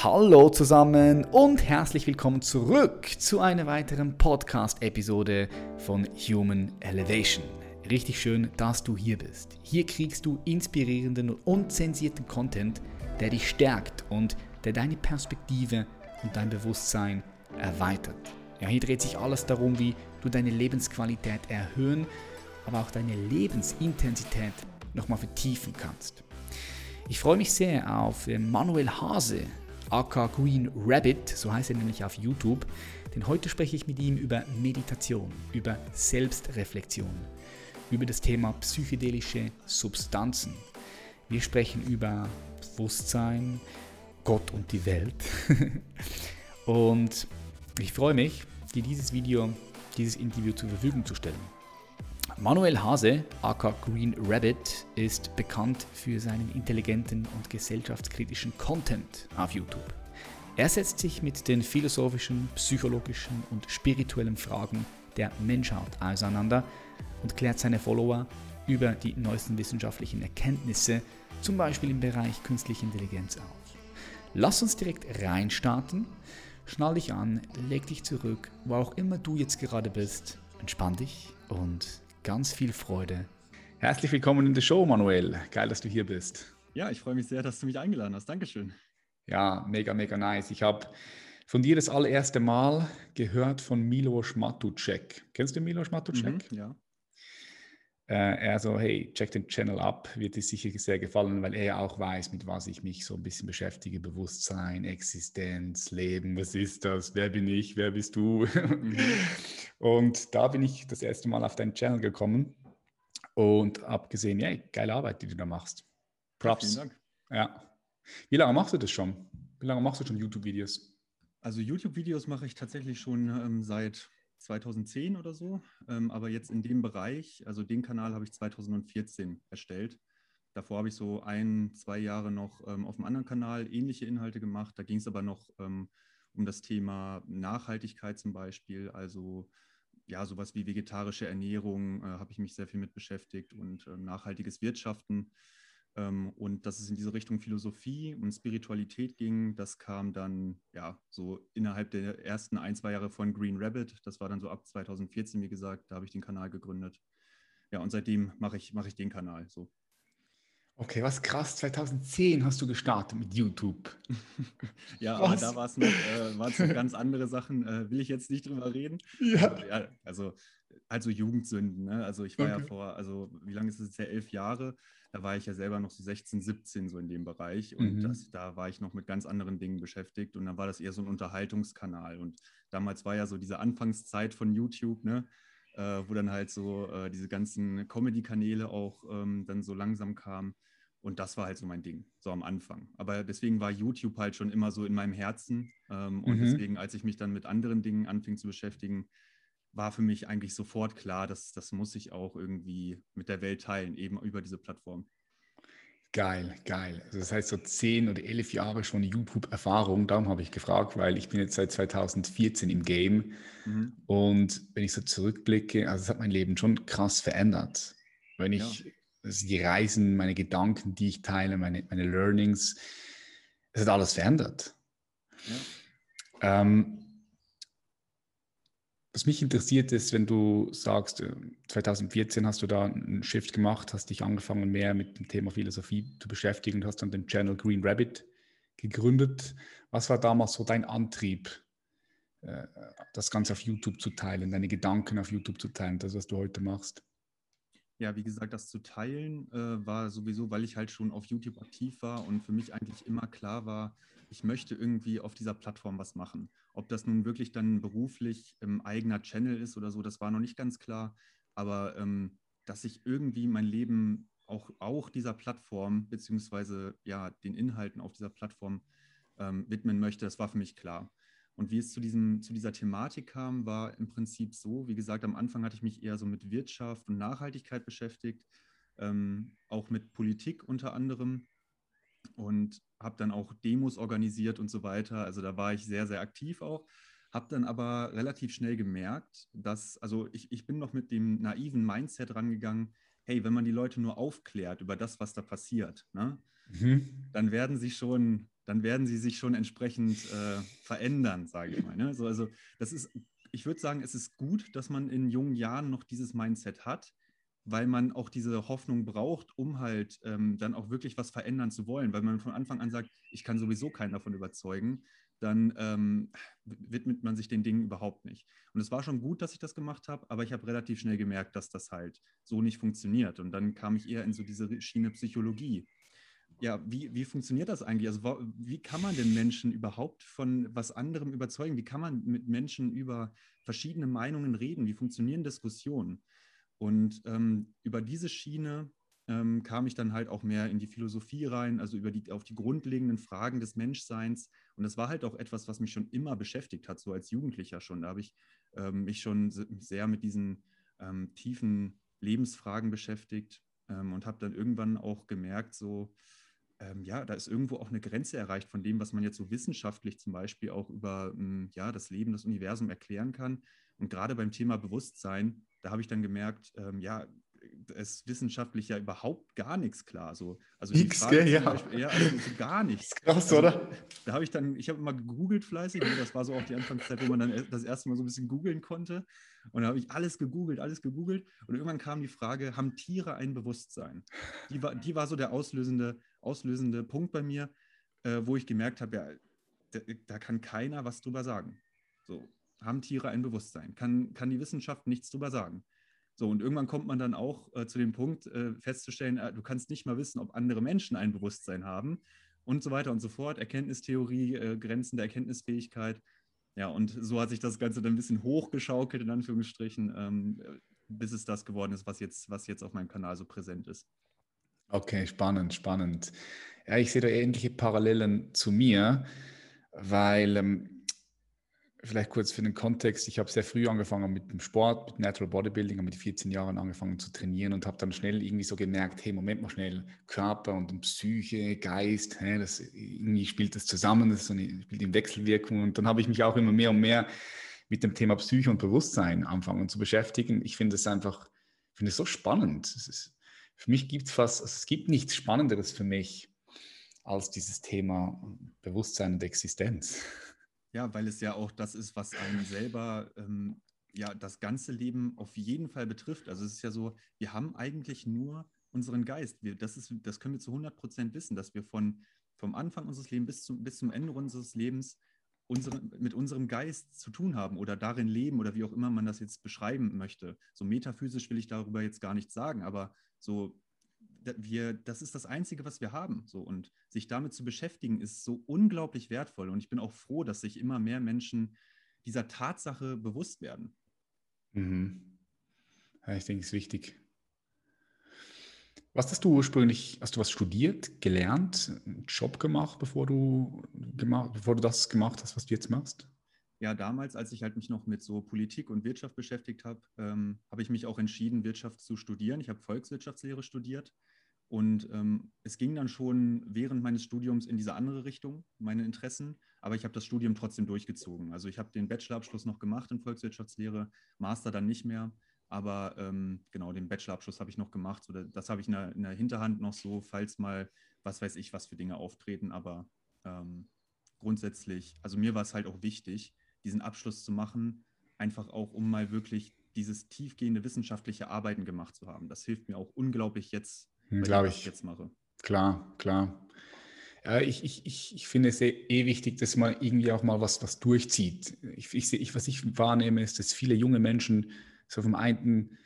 Hallo zusammen und herzlich willkommen zurück zu einer weiteren Podcast-Episode von Human Elevation. Richtig schön, dass du hier bist. Hier kriegst du inspirierenden und unzensierten Content, der dich stärkt und der deine Perspektive und dein Bewusstsein erweitert. Ja, hier dreht sich alles darum, wie du deine Lebensqualität erhöhen, aber auch deine Lebensintensität nochmal vertiefen kannst. Ich freue mich sehr auf Manuel Hase, aka Green Rabbit, so heißt er nämlich auf YouTube. Denn heute spreche ich mit ihm über Meditation, über Selbstreflexion, über das Thema psychedelische Substanzen. Wir sprechen über Bewusstsein, Gott und die Welt. und ich freue mich, dir dieses Video, dieses Interview zur Verfügung zu stellen. Manuel Hase, aka Green Rabbit, ist bekannt für seinen intelligenten und gesellschaftskritischen Content auf YouTube. Er setzt sich mit den philosophischen, psychologischen und spirituellen Fragen der Menschheit auseinander und klärt seine Follower über die neuesten wissenschaftlichen Erkenntnisse, zum Beispiel im Bereich künstliche Intelligenz auf. Lass uns direkt reinstarten. Schnall dich an, leg dich zurück, wo auch immer du jetzt gerade bist, entspann dich und ganz viel Freude. Herzlich willkommen in der Show, Manuel. Geil, dass du hier bist. Ja, ich freue mich sehr, dass du mich eingeladen hast. Dankeschön. Ja, mega, mega nice. Ich habe von dir das allererste Mal gehört von Milos Matucek. Kennst du Milos Matucek? Mhm, ja. Äh, er so, hey, check den Channel ab, wird dir sicher sehr gefallen, weil er ja auch weiß, mit was ich mich so ein bisschen beschäftige. Bewusstsein, Existenz, Leben, was ist das? Wer bin ich? Wer bist du? Und da bin ich das erste Mal auf deinen Channel gekommen und habe gesehen, ja, geile Arbeit, die du da machst. Props. Vielen Dank. Ja. Wie lange machst du das schon? Wie lange machst du schon YouTube-Videos? Also YouTube-Videos mache ich tatsächlich schon ähm, seit 2010 oder so. Ähm, aber jetzt in dem Bereich, also den Kanal habe ich 2014 erstellt. Davor habe ich so ein, zwei Jahre noch ähm, auf einem anderen Kanal ähnliche Inhalte gemacht. Da ging es aber noch ähm, um das Thema Nachhaltigkeit zum Beispiel. Also ja, sowas wie vegetarische Ernährung äh, habe ich mich sehr viel mit beschäftigt und äh, nachhaltiges Wirtschaften. Ähm, und dass es in diese Richtung Philosophie und Spiritualität ging, das kam dann ja so innerhalb der ersten ein, zwei Jahre von Green Rabbit. Das war dann so ab 2014, wie gesagt, da habe ich den Kanal gegründet. Ja, und seitdem mache ich, mache ich den Kanal so. Okay, was krass, 2010 hast du gestartet mit YouTube. ja, was? aber da war es noch, äh, waren es noch ganz andere Sachen, äh, will ich jetzt nicht drüber reden. Ja. Also, ja, also, also Jugendsünden, ne? Also ich war okay. ja vor, also wie lange ist es jetzt ja, elf Jahre, da war ich ja selber noch so 16, 17 so in dem Bereich und mhm. das, da war ich noch mit ganz anderen Dingen beschäftigt und dann war das eher so ein Unterhaltungskanal und damals war ja so diese Anfangszeit von YouTube, ne? Äh, wo dann halt so äh, diese ganzen Comedy-Kanäle auch ähm, dann so langsam kamen. Und das war halt so mein Ding, so am Anfang. Aber deswegen war YouTube halt schon immer so in meinem Herzen. Ähm, und mhm. deswegen, als ich mich dann mit anderen Dingen anfing zu beschäftigen, war für mich eigentlich sofort klar, dass das muss ich auch irgendwie mit der Welt teilen, eben über diese Plattform. Geil, geil. Also das heißt so zehn oder elf Jahre schon YouTube-Erfahrung. Darum habe ich gefragt, weil ich bin jetzt seit 2014 im Game. Mhm. Und wenn ich so zurückblicke, also es hat mein Leben schon krass verändert. Wenn ich ja. also die Reisen, meine Gedanken, die ich teile, meine, meine Learnings, es hat alles verändert. Ja. Ähm, was mich interessiert ist, wenn du sagst, 2014 äh, hast du da einen Shift gemacht, hast dich angefangen mehr mit dem Thema Philosophie zu beschäftigen und hast dann den Channel Green Rabbit gegründet. Was war damals so dein Antrieb, äh, das Ganze auf YouTube zu teilen, deine Gedanken auf YouTube zu teilen, das, was du heute machst? Ja, wie gesagt, das zu teilen äh, war sowieso, weil ich halt schon auf YouTube aktiv war und für mich eigentlich immer klar war, ich möchte irgendwie auf dieser Plattform was machen. Ob das nun wirklich dann beruflich ähm, eigener Channel ist oder so, das war noch nicht ganz klar. Aber ähm, dass ich irgendwie mein Leben auch, auch dieser Plattform beziehungsweise ja den Inhalten auf dieser Plattform ähm, widmen möchte, das war für mich klar. Und wie es zu, diesem, zu dieser Thematik kam, war im Prinzip so, wie gesagt, am Anfang hatte ich mich eher so mit Wirtschaft und Nachhaltigkeit beschäftigt, ähm, auch mit Politik unter anderem und habe dann auch Demos organisiert und so weiter. Also da war ich sehr, sehr aktiv auch. Habe dann aber relativ schnell gemerkt, dass, also ich, ich bin noch mit dem naiven Mindset rangegangen, hey, wenn man die Leute nur aufklärt über das, was da passiert, ne, mhm. dann werden sie schon dann werden sie sich schon entsprechend äh, verändern, sage ich mal. Ne? So, also das ist, ich würde sagen, es ist gut, dass man in jungen Jahren noch dieses Mindset hat, weil man auch diese Hoffnung braucht, um halt ähm, dann auch wirklich was verändern zu wollen. Weil man von Anfang an sagt, ich kann sowieso keinen davon überzeugen, dann ähm, widmet man sich den Dingen überhaupt nicht. Und es war schon gut, dass ich das gemacht habe, aber ich habe relativ schnell gemerkt, dass das halt so nicht funktioniert. Und dann kam ich eher in so diese Schiene Psychologie. Ja, wie, wie funktioniert das eigentlich? Also wie kann man denn Menschen überhaupt von was anderem überzeugen? Wie kann man mit Menschen über verschiedene Meinungen reden? Wie funktionieren Diskussionen? Und ähm, über diese Schiene ähm, kam ich dann halt auch mehr in die Philosophie rein, also über die, auf die grundlegenden Fragen des Menschseins. Und das war halt auch etwas, was mich schon immer beschäftigt hat, so als Jugendlicher schon. Da habe ich ähm, mich schon sehr mit diesen ähm, tiefen Lebensfragen beschäftigt ähm, und habe dann irgendwann auch gemerkt, so, ähm, ja, da ist irgendwo auch eine Grenze erreicht von dem, was man jetzt so wissenschaftlich zum Beispiel auch über ähm, ja, das Leben, das Universum erklären kann. Und gerade beim Thema Bewusstsein, da habe ich dann gemerkt, ja, ist wissenschaftlich ja überhaupt gar nichts klar. So, also Nix, gell, ja. Beispiel, ja, also so gar nichts. Krass, also, oder? Da habe ich dann, ich habe immer gegoogelt fleißig, ne, das war so auch die Anfangszeit, wo man dann das erste Mal so ein bisschen googeln konnte. Und da habe ich alles gegoogelt, alles gegoogelt. Und irgendwann kam die Frage, haben Tiere ein Bewusstsein? Die war, die war so der auslösende, auslösende Punkt bei mir, äh, wo ich gemerkt habe, ja, da, da kann keiner was drüber sagen. So, haben Tiere ein Bewusstsein? Kann, kann die Wissenschaft nichts drüber sagen? So, und irgendwann kommt man dann auch äh, zu dem Punkt, äh, festzustellen, äh, du kannst nicht mal wissen, ob andere Menschen ein Bewusstsein haben und so weiter und so fort. Erkenntnistheorie, äh, Grenzen der Erkenntnisfähigkeit. Ja, und so hat sich das Ganze dann ein bisschen hochgeschaukelt, in Anführungsstrichen, ähm, bis es das geworden ist, was jetzt, was jetzt auf meinem Kanal so präsent ist. Okay, spannend, spannend. Ja, ich sehe da ähnliche Parallelen zu mir, weil ähm, vielleicht kurz für den Kontext, ich habe sehr früh angefangen mit dem Sport, mit Natural Bodybuilding, habe mit 14 Jahren angefangen zu trainieren und habe dann schnell irgendwie so gemerkt, hey, Moment mal schnell, Körper und Psyche, Geist, hey, das, irgendwie spielt das zusammen, das so eine, spielt in Wechselwirkung und dann habe ich mich auch immer mehr und mehr mit dem Thema Psyche und Bewusstsein anfangen zu beschäftigen. Ich finde es einfach, finde es so spannend. Es ist, für mich gibt es fast, also es gibt nichts Spannenderes für mich als dieses Thema Bewusstsein und Existenz. Ja, weil es ja auch das ist, was einen selber ähm, ja das ganze Leben auf jeden Fall betrifft. Also es ist ja so, wir haben eigentlich nur unseren Geist. Wir, das, ist, das können wir zu 100 Prozent wissen, dass wir von, vom Anfang unseres Lebens bis zum, bis zum Ende unseres Lebens unsere, mit unserem Geist zu tun haben oder darin leben oder wie auch immer man das jetzt beschreiben möchte. So metaphysisch will ich darüber jetzt gar nichts sagen, aber so wir, das ist das Einzige, was wir haben. So. Und sich damit zu beschäftigen, ist so unglaublich wertvoll. Und ich bin auch froh, dass sich immer mehr Menschen dieser Tatsache bewusst werden. Mhm. Ja, ich denke, es ist wichtig. Was hast du ursprünglich, hast du was studiert, gelernt, einen Job gemacht, bevor du, gemacht, bevor du das gemacht hast, was du jetzt machst? ja, damals, als ich halt mich noch mit so Politik und Wirtschaft beschäftigt habe, ähm, habe ich mich auch entschieden, Wirtschaft zu studieren. Ich habe Volkswirtschaftslehre studiert und ähm, es ging dann schon während meines Studiums in diese andere Richtung, meine Interessen, aber ich habe das Studium trotzdem durchgezogen. Also ich habe den Bachelorabschluss noch gemacht in Volkswirtschaftslehre, Master dann nicht mehr, aber ähm, genau, den Bachelorabschluss habe ich noch gemacht. So, das habe ich in der, in der, Hinterhand noch so, falls mal, was weiß ich, was für Dinge auftreten, aber ähm, grundsätzlich, also mir war es halt auch wichtig, diesen Abschluss zu machen, einfach auch, um mal wirklich dieses tiefgehende wissenschaftliche Arbeiten gemacht zu haben. Das hilft mir auch unglaublich jetzt, glaube ich jetzt mache. Klar, klar. Ja, ich, ich, ich, ich finde es eh, eh wichtig, dass man irgendwie auch mal was, was durchzieht. Ich, ich, ich, was ich wahrnehme, ist, dass viele junge Menschen so vom einen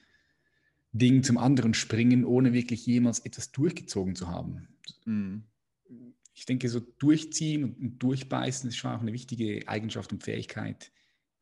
Ding zum anderen springen, ohne wirklich jemals etwas durchgezogen zu haben. Mhm ich denke, so durchziehen und durchbeißen ist schon auch eine wichtige Eigenschaft und Fähigkeit,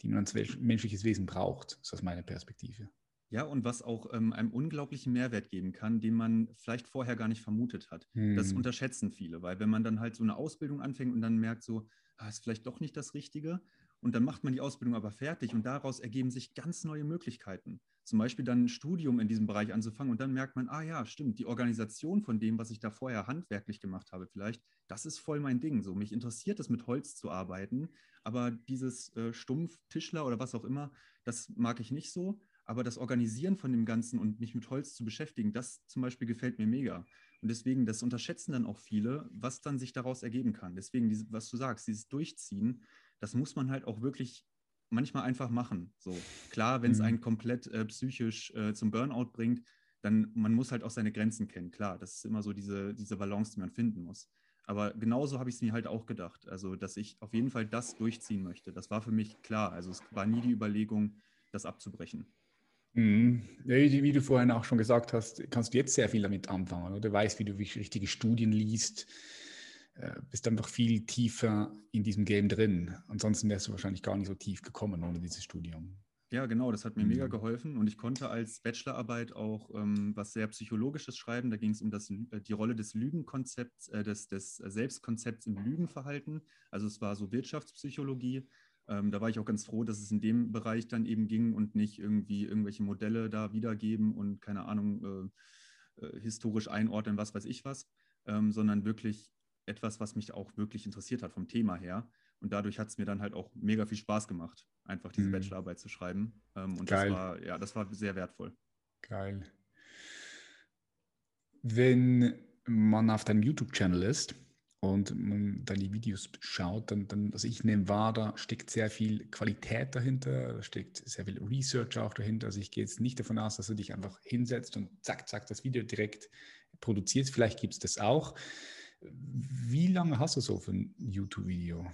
die man als menschliches Wesen braucht, so aus meiner Perspektive. Ja, und was auch ähm, einem unglaublichen Mehrwert geben kann, den man vielleicht vorher gar nicht vermutet hat. Hm. Das unterschätzen viele, weil wenn man dann halt so eine Ausbildung anfängt und dann merkt so, ah, ist vielleicht doch nicht das Richtige, und dann macht man die Ausbildung aber fertig und daraus ergeben sich ganz neue Möglichkeiten. Zum Beispiel dann ein Studium in diesem Bereich anzufangen und dann merkt man, ah ja, stimmt, die Organisation von dem, was ich da vorher handwerklich gemacht habe, vielleicht, das ist voll mein Ding. So, mich interessiert es, mit Holz zu arbeiten, aber dieses äh, Stumpf, Tischler oder was auch immer, das mag ich nicht so. Aber das Organisieren von dem Ganzen und mich mit Holz zu beschäftigen, das zum Beispiel gefällt mir mega. Und deswegen, das unterschätzen dann auch viele, was dann sich daraus ergeben kann. Deswegen, was du sagst, dieses Durchziehen, das muss man halt auch wirklich manchmal einfach machen. So klar, wenn es mhm. einen komplett äh, psychisch äh, zum Burnout bringt, dann man muss halt auch seine Grenzen kennen. Klar, das ist immer so diese, diese Balance, die man finden muss. Aber genauso habe ich es mir halt auch gedacht. Also, dass ich auf jeden Fall das durchziehen möchte. Das war für mich klar. Also, es war nie die Überlegung, das abzubrechen. Mhm. Wie du vorhin auch schon gesagt hast, kannst du jetzt sehr viel damit anfangen. Oder? Du weißt, wie du richtige Studien liest, äh, bist einfach viel tiefer in diesem Game drin. Ansonsten wärst du wahrscheinlich gar nicht so tief gekommen ohne dieses Studium. Ja, genau, das hat mir mhm. mega geholfen und ich konnte als Bachelorarbeit auch ähm, was sehr Psychologisches schreiben. Da ging es um das, äh, die Rolle des Lügenkonzepts, äh, des, des Selbstkonzepts im Lügenverhalten. Also es war so Wirtschaftspsychologie. Ähm, da war ich auch ganz froh, dass es in dem Bereich dann eben ging und nicht irgendwie irgendwelche Modelle da wiedergeben und keine Ahnung, äh, äh, historisch einordnen, was weiß ich was, ähm, sondern wirklich etwas, was mich auch wirklich interessiert hat vom Thema her. Und dadurch hat es mir dann halt auch mega viel Spaß gemacht, einfach diese mhm. Bachelorarbeit zu schreiben. Ähm, und Geil. das war, ja, das war sehr wertvoll. Geil. Wenn man auf deinem YouTube-Channel ist und man deine Videos schaut, dann, dann, also ich nehme wahr, da steckt sehr viel Qualität dahinter, da steckt sehr viel Research auch dahinter. Also ich gehe jetzt nicht davon aus, dass du dich einfach hinsetzt und zack, zack, das Video direkt produzierst. Vielleicht gibt es das auch. Wie lange hast du so für ein YouTube-Video?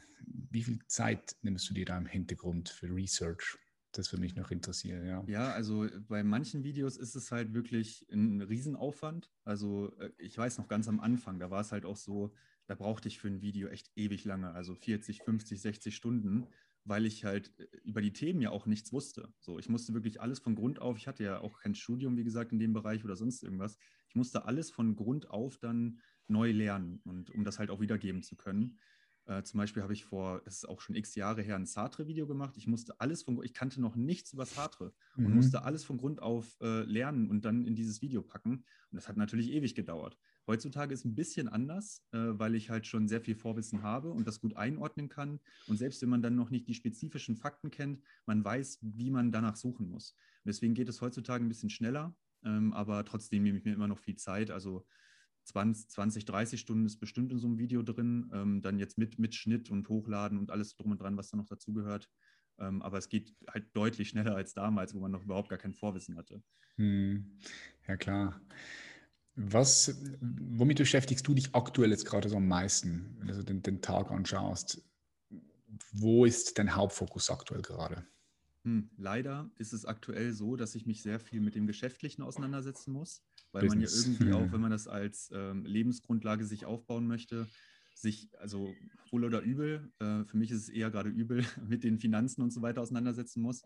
Wie viel Zeit nimmst du dir da im Hintergrund für Research? Das würde mich noch interessieren, ja. Ja, also bei manchen Videos ist es halt wirklich ein Riesenaufwand. Also äh, ich weiß noch ganz am Anfang, da war es halt auch so, da brauchte ich für ein Video echt ewig lange, also 40, 50, 60 Stunden, weil ich halt äh, über die Themen ja auch nichts wusste. So, ich musste wirklich alles von Grund auf, ich hatte ja auch kein Studium, wie gesagt, in dem Bereich oder sonst irgendwas. Ich musste alles von Grund auf dann neu lernen und um das halt auch wiedergeben zu können. Äh, zum Beispiel habe ich vor, das ist auch schon x Jahre her, ein Sartre-Video gemacht. Ich musste alles von, ich kannte noch nichts über Sartre mhm. und musste alles von Grund auf äh, lernen und dann in dieses Video packen. Und das hat natürlich ewig gedauert. Heutzutage ist ein bisschen anders, äh, weil ich halt schon sehr viel Vorwissen habe und das gut einordnen kann. Und selbst wenn man dann noch nicht die spezifischen Fakten kennt, man weiß, wie man danach suchen muss. Und deswegen geht es heutzutage ein bisschen schneller, ähm, aber trotzdem nehme ich mir immer noch viel Zeit. Also 20, 20, 30 Stunden ist bestimmt in so einem Video drin. Ähm, dann jetzt mit, mit Schnitt und Hochladen und alles drum und dran, was da noch dazugehört. Ähm, aber es geht halt deutlich schneller als damals, wo man noch überhaupt gar kein Vorwissen hatte. Hm. Ja, klar. Was, womit beschäftigst du dich aktuell jetzt gerade so am meisten, wenn du den, den Tag anschaust? Wo ist dein Hauptfokus aktuell gerade? Hm, leider ist es aktuell so, dass ich mich sehr viel mit dem Geschäftlichen auseinandersetzen muss weil Business. man ja irgendwie auch, wenn man das als ähm, Lebensgrundlage sich aufbauen möchte, sich, also wohl oder übel, äh, für mich ist es eher gerade übel, mit den Finanzen und so weiter auseinandersetzen muss.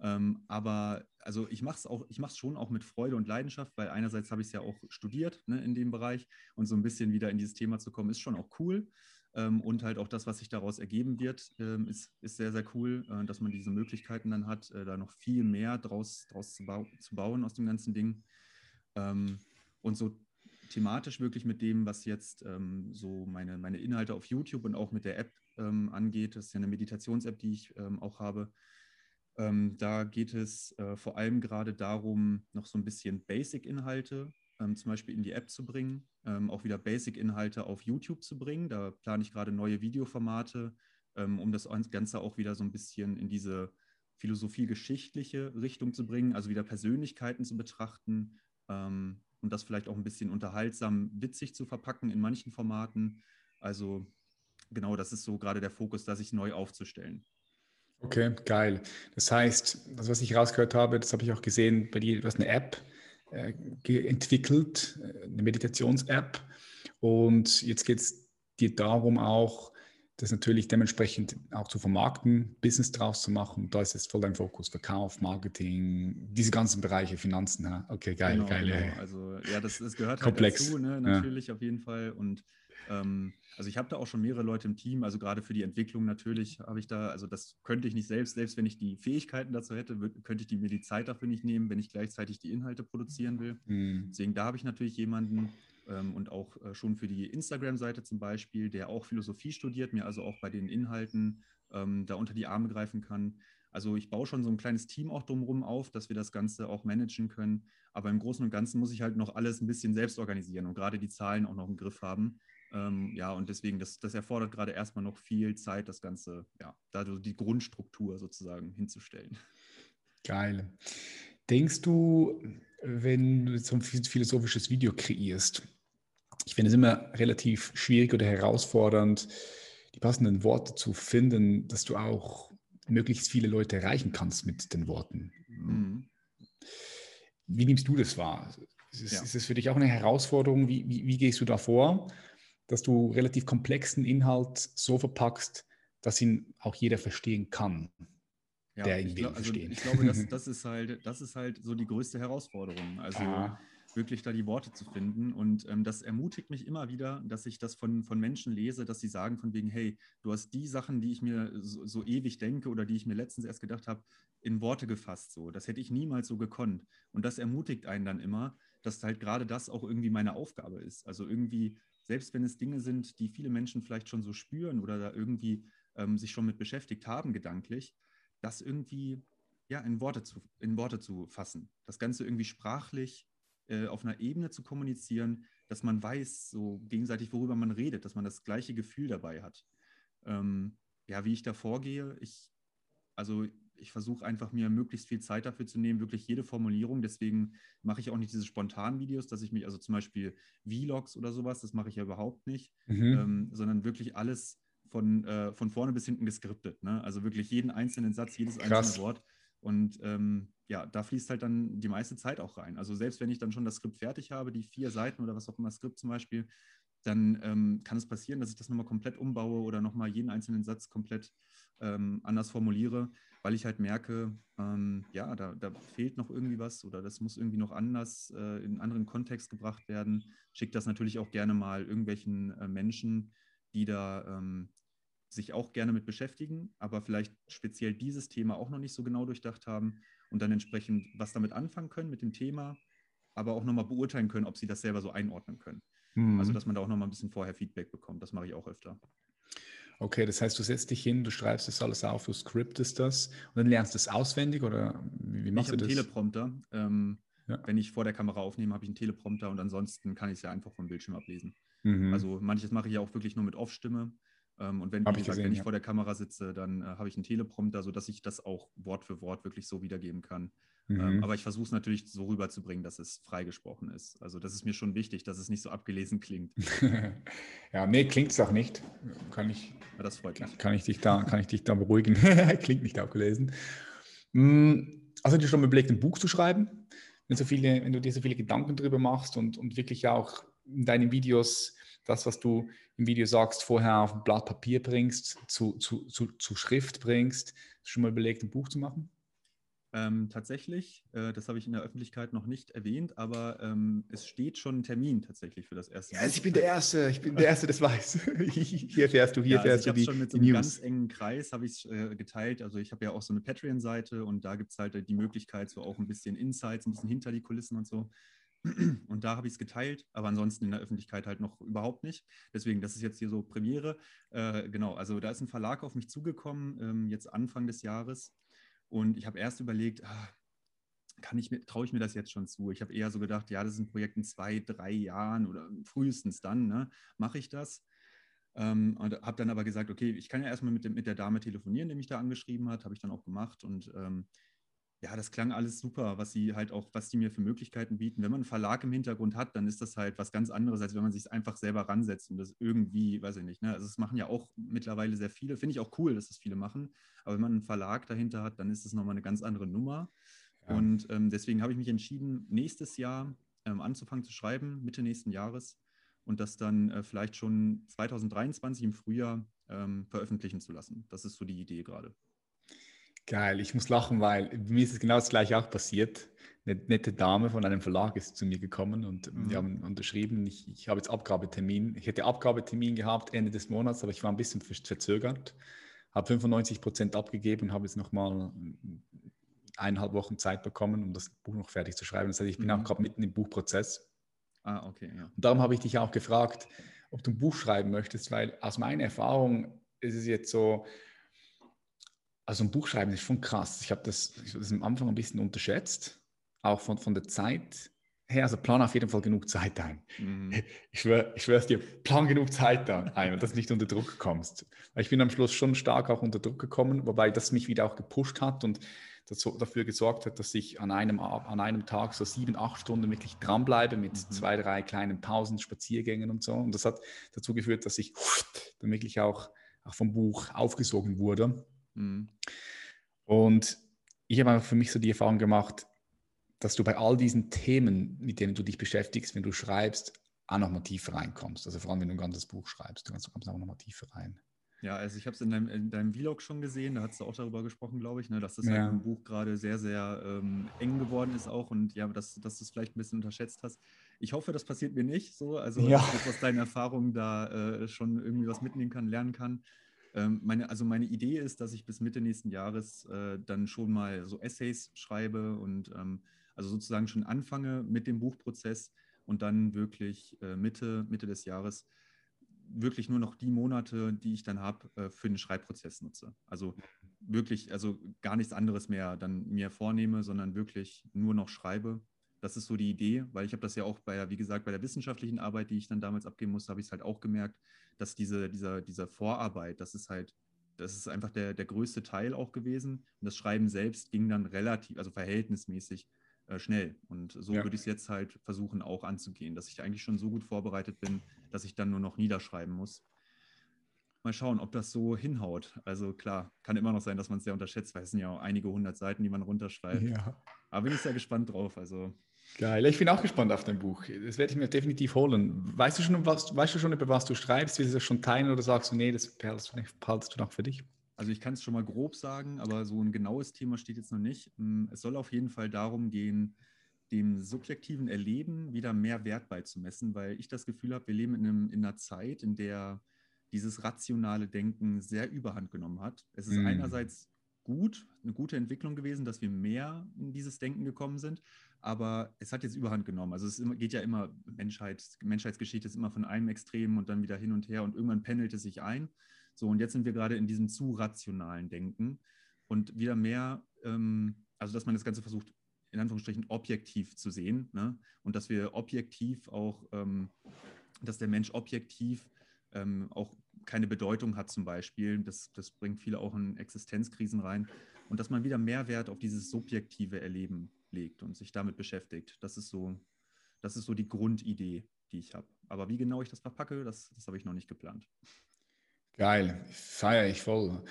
Ähm, aber also ich mache es auch, ich mache es schon auch mit Freude und Leidenschaft, weil einerseits habe ich es ja auch studiert ne, in dem Bereich und so ein bisschen wieder in dieses Thema zu kommen, ist schon auch cool. Ähm, und halt auch das, was sich daraus ergeben wird, ähm, ist, ist sehr, sehr cool, äh, dass man diese Möglichkeiten dann hat, äh, da noch viel mehr draus, draus zu, bau zu bauen aus dem ganzen Ding. Ähm, und so thematisch wirklich mit dem, was jetzt ähm, so meine, meine Inhalte auf YouTube und auch mit der App ähm, angeht. Das ist ja eine Meditations-App, die ich ähm, auch habe. Ähm, da geht es äh, vor allem gerade darum, noch so ein bisschen Basic-Inhalte ähm, zum Beispiel in die App zu bringen, ähm, auch wieder Basic-Inhalte auf YouTube zu bringen. Da plane ich gerade neue Videoformate, um das Ganze auch wieder so ein bisschen in diese philosophie-geschichtliche Richtung zu bringen, also wieder Persönlichkeiten zu betrachten, ähm, und das vielleicht auch ein bisschen unterhaltsam, witzig zu verpacken in manchen Formaten. Also genau, das ist so gerade der Fokus, da sich neu aufzustellen. Okay, geil. Das heißt, das, was ich rausgehört habe, das habe ich auch gesehen bei dir, du hast eine App äh, entwickelt, äh, eine Meditations-App. Und jetzt geht es dir darum, auch das natürlich dementsprechend auch zu vermarkten, Business draus zu machen. Da ist jetzt voll dein Fokus, Verkauf, Marketing, diese ganzen Bereiche, Finanzen. Ja. Okay, geil, genau, geil. Genau. Also ja, das, das gehört halt Komplex. halt dazu, ne? natürlich ja. auf jeden Fall. Und ähm, also ich habe da auch schon mehrere Leute im Team, also gerade für die Entwicklung natürlich habe ich da, also das könnte ich nicht selbst, selbst wenn ich die Fähigkeiten dazu hätte, könnte ich die, mir die Zeit dafür nicht nehmen, wenn ich gleichzeitig die Inhalte produzieren will. Mhm. Deswegen da habe ich natürlich jemanden, ähm, und auch äh, schon für die Instagram-Seite zum Beispiel, der auch Philosophie studiert, mir also auch bei den Inhalten ähm, da unter die Arme greifen kann. Also ich baue schon so ein kleines Team auch drumherum auf, dass wir das Ganze auch managen können. Aber im Großen und Ganzen muss ich halt noch alles ein bisschen selbst organisieren und gerade die Zahlen auch noch im Griff haben. Ähm, ja, und deswegen, das, das erfordert gerade erstmal noch viel Zeit, das Ganze, ja, da die Grundstruktur sozusagen hinzustellen. Geil. Denkst du, wenn du so ein philosophisches Video kreierst, ich finde es immer relativ schwierig oder herausfordernd, die passenden Worte zu finden, dass du auch möglichst viele Leute erreichen kannst mit den Worten. Mhm. Wie nimmst du das wahr? Ist es, ja. ist es für dich auch eine Herausforderung? Wie, wie, wie, gehst du da vor, dass du relativ komplexen Inhalt so verpackst, dass ihn auch jeder verstehen kann? Ja, der ihn glaub, also. Ich glaube, das, das, ist halt, das ist halt so die größte Herausforderung. Also ah wirklich da die Worte zu finden. Und ähm, das ermutigt mich immer wieder, dass ich das von, von Menschen lese, dass sie sagen von wegen, hey, du hast die Sachen, die ich mir so, so ewig denke oder die ich mir letztens erst gedacht habe, in Worte gefasst. So, das hätte ich niemals so gekonnt. Und das ermutigt einen dann immer, dass halt gerade das auch irgendwie meine Aufgabe ist. Also irgendwie, selbst wenn es Dinge sind, die viele Menschen vielleicht schon so spüren oder da irgendwie ähm, sich schon mit beschäftigt haben, gedanklich, das irgendwie ja, in Worte, zu, in Worte zu fassen. Das Ganze irgendwie sprachlich äh, auf einer Ebene zu kommunizieren, dass man weiß, so gegenseitig, worüber man redet, dass man das gleiche Gefühl dabei hat. Ähm, ja, wie ich da vorgehe, ich, also ich versuche einfach mir möglichst viel Zeit dafür zu nehmen, wirklich jede Formulierung. Deswegen mache ich auch nicht diese spontanen Videos, dass ich mich, also zum Beispiel Vlogs oder sowas, das mache ich ja überhaupt nicht, mhm. ähm, sondern wirklich alles von, äh, von vorne bis hinten geskriptet. Ne? Also wirklich jeden einzelnen Satz, jedes Krass. einzelne Wort. Und ähm, ja, da fließt halt dann die meiste Zeit auch rein. Also selbst wenn ich dann schon das Skript fertig habe, die vier Seiten oder was auch immer, Skript zum Beispiel, dann ähm, kann es passieren, dass ich das nochmal komplett umbaue oder nochmal jeden einzelnen Satz komplett ähm, anders formuliere, weil ich halt merke, ähm, ja, da, da, fehlt noch irgendwie was oder das muss irgendwie noch anders äh, in einen anderen Kontext gebracht werden. Schicke das natürlich auch gerne mal irgendwelchen äh, Menschen, die da ähm, sich auch gerne mit beschäftigen, aber vielleicht speziell dieses Thema auch noch nicht so genau durchdacht haben und dann entsprechend was damit anfangen können mit dem Thema, aber auch nochmal beurteilen können, ob sie das selber so einordnen können. Mhm. Also, dass man da auch nochmal ein bisschen vorher Feedback bekommt. Das mache ich auch öfter. Okay, das heißt, du setzt dich hin, du schreibst das alles auf, du scriptest das und dann lernst du es auswendig oder wie machst ich du das? Ich habe einen Teleprompter. Ähm, ja. Wenn ich vor der Kamera aufnehme, habe ich einen Teleprompter und ansonsten kann ich es ja einfach vom Bildschirm ablesen. Mhm. Also manches mache ich ja auch wirklich nur mit Off-Stimme. Ähm, und wenn, wie gesagt, gesehen, wenn ich ja. vor der Kamera sitze, dann äh, habe ich einen Teleprompter, sodass ich das auch Wort für Wort wirklich so wiedergeben kann. Ähm, mhm. Ähm, aber ich versuche es natürlich so rüberzubringen, dass es freigesprochen ist. Also das ist mir schon wichtig, dass es nicht so abgelesen klingt. ja, nee, klingt es auch nicht. Kann ich, ja, das freut mich. Kann ich dich da, kann ich dich da beruhigen. klingt nicht abgelesen. Hm, hast du dir schon überlegt, ein Buch zu schreiben? Wenn, so viele, wenn du dir so viele Gedanken drüber machst und, und wirklich auch in deinen Videos das, was du im Video sagst, vorher auf ein Blatt Papier bringst, zu, zu, zu, zu Schrift bringst. Schon mal überlegt, ein Buch zu machen? Ähm, tatsächlich, äh, das habe ich in der Öffentlichkeit noch nicht erwähnt, aber ähm, es steht schon ein Termin tatsächlich für das erste. Ja, also ich bin der Erste, ich bin der Erste, das weiß. hier fährst du, hier ja, fährst also ich du die, schon mit so einem ganz engen Kreis habe ich äh, geteilt. Also ich habe ja auch so eine Patreon-Seite und da gibt es halt die Möglichkeit, so auch ein bisschen Insights, ein bisschen hinter die Kulissen und so. Und da habe ich es geteilt, aber ansonsten in der Öffentlichkeit halt noch überhaupt nicht. Deswegen, das ist jetzt hier so Premiere. Äh, genau, also da ist ein Verlag auf mich zugekommen, ähm, jetzt Anfang des Jahres. Und ich habe erst überlegt, ah, kann ich mir, traue ich mir das jetzt schon zu? Ich habe eher so gedacht, ja, das ist ein Projekt in zwei, drei Jahren oder frühestens dann, ne, mache ich das. Ähm, und habe dann aber gesagt, okay, ich kann ja erstmal mit, mit der Dame telefonieren, die mich da angeschrieben hat, habe ich dann auch gemacht. Und ähm, ja, das klang alles super, was sie halt auch, was die mir für Möglichkeiten bieten. Wenn man einen Verlag im Hintergrund hat, dann ist das halt was ganz anderes, als wenn man sich einfach selber ransetzt und das irgendwie, weiß ich nicht, ne? Also das machen ja auch mittlerweile sehr viele. Finde ich auch cool, dass das viele machen. Aber wenn man einen Verlag dahinter hat, dann ist das nochmal eine ganz andere Nummer. Ja. Und ähm, deswegen habe ich mich entschieden, nächstes Jahr ähm, anzufangen zu schreiben, Mitte nächsten Jahres, und das dann äh, vielleicht schon 2023 im Frühjahr ähm, veröffentlichen zu lassen. Das ist so die Idee gerade. Geil, ich muss lachen, weil mir ist es genau das gleiche auch passiert. Eine nette Dame von einem Verlag ist zu mir gekommen und mhm. wir haben unterschrieben. Ich, ich habe jetzt Abgabetermin. Ich hätte Abgabetermin gehabt Ende des Monats, aber ich war ein bisschen verzögert. Habe 95 Prozent abgegeben und habe jetzt nochmal eineinhalb Wochen Zeit bekommen, um das Buch noch fertig zu schreiben. Das heißt, ich bin mhm. auch gerade mitten im Buchprozess. Ah, okay. Ja. Und darum habe ich dich auch gefragt, ob du ein Buch schreiben möchtest, weil aus meiner Erfahrung ist es jetzt so, Also ein Buch schreiben ist schon krass. Ich habe das, ich das am Anfang ein bisschen unterschätzt, auch von, von der Zeit her. Also plan auf jeden Fall genug Zeit ein. Mhm. Ich, schwör, ich schwör's dir, plan genug Zeit ein, dass du nicht unter Druck kommst. Ich bin am Schluss schon stark auch unter Druck gekommen, wobei das mich wieder auch gepusht hat und dazu, dafür gesorgt hat, dass ich an einem, an einem Tag so sieben, acht Stunden wirklich dranbleibe mit mhm. zwei, drei kleinen Pausen, Spaziergängen und so. Und das hat dazu geführt, dass ich dann wirklich auch, auch vom Buch aufgesogen wurde. Mhm. Und ich habe einfach für mich so die Erfahrung gemacht, dass du bei all diesen Themen, mit denen du dich beschäftigst, wenn du schreibst, auch nochmal tiefer reinkommst. Also vor allem, wenn du ein ganzes Buch schreibst, du kommst auch nochmal tiefer rein. Ja, also ich habe es in deinem, in deinem Vlog schon gesehen, da hast du auch darüber gesprochen, glaube ich, ne, dass das ja. halt im Buch gerade sehr, sehr ähm, eng geworden ist auch und ja, dass, dass du es vielleicht ein bisschen unterschätzt hast. Ich hoffe, das passiert mir nicht so, also ja. dass ich aus deinen Erfahrungen da äh, schon irgendwie was mitnehmen kann, lernen kann. Ähm, meine, also meine Idee ist, dass ich bis Mitte nächsten Jahres äh, dann schon mal so Essays schreibe und ähm, also sozusagen schon anfange mit dem Buchprozess und dann wirklich äh, Mitte, Mitte des Jahres wirklich nur noch die Monate, die ich dann habe, äh, für den Schreibprozess nutze. Also wirklich, also gar nichts anderes mehr dann mir vornehme, sondern wirklich nur noch schreibe. Das ist so die Idee, weil ich habe das ja auch bei, wie gesagt, bei der wissenschaftlichen Arbeit, die ich dann damals abgeben musste, habe ich es halt auch gemerkt, dass diese, dieser, dieser Vorarbeit, das ist halt, das ist einfach der, der größte Teil auch gewesen. Und das Schreiben selbst ging dann relativ, also verhältnismäßig äh, schnell. Und so ja. würde ich es jetzt halt versuchen auch anzugehen, dass ich eigentlich schon so gut vorbereitet bin, dass ich dann nur noch niederschreiben muss. Mal schauen, ob das so hinhaut. Also klar, kann immer noch sein, dass man es sehr unterschätzt, weil es sind ja auch einige hundert Seiten, die man runterschreibt. Ja. Aber bin ich sehr gespannt drauf. Also Geil, ich bin auch gespannt auf dein Buch. Das werde ich mir definitiv holen. Weißt du schon, was, weißt du schon über was du schreibst? Willst du das schon teilen oder sagst du, nee, das behaltest du noch für dich? Also ich kann es schon mal grob sagen, aber so ein genaues Thema steht jetzt noch nicht. Mm, es soll auf jeden Fall darum gehen, dem subjektiven Erleben wieder mehr Wert beizumessen, weil ich das Gefühl habe, wir leben in, einem, in einer Zeit, in der dieses rationale Denken sehr überhand genommen hat. Es ist mm. einerseits gut, eine gute Entwicklung gewesen, dass wir mehr in dieses Denken gekommen sind, aber es hat jetzt überhand genommen. Also es geht ja immer, Menschheit, Menschheitsgeschichte ist immer von einem Extrem und dann wieder hin und her und irgendwann pendelt es sich ein. So, und jetzt sind wir gerade in diesem zu rationalen Denken und wieder mehr, ähm, also dass man das Ganze versucht, in Anführungsstrichen objektiv zu sehen ne? und dass wir objektiv auch, ähm, dass der Mensch objektiv ähm, auch keine Bedeutung hat zum Beispiel. Das, das bringt viele auch in Existenzkrisen rein. Und dass man wieder mehr Wert auf dieses subjektive Erleben legt und sich damit beschäftigt. Das ist so, das ist so die Grundidee, die ich habe. Aber wie genau ich das verpacke, das, das habe ich noch nicht geplant. Geil, feiere ich voll.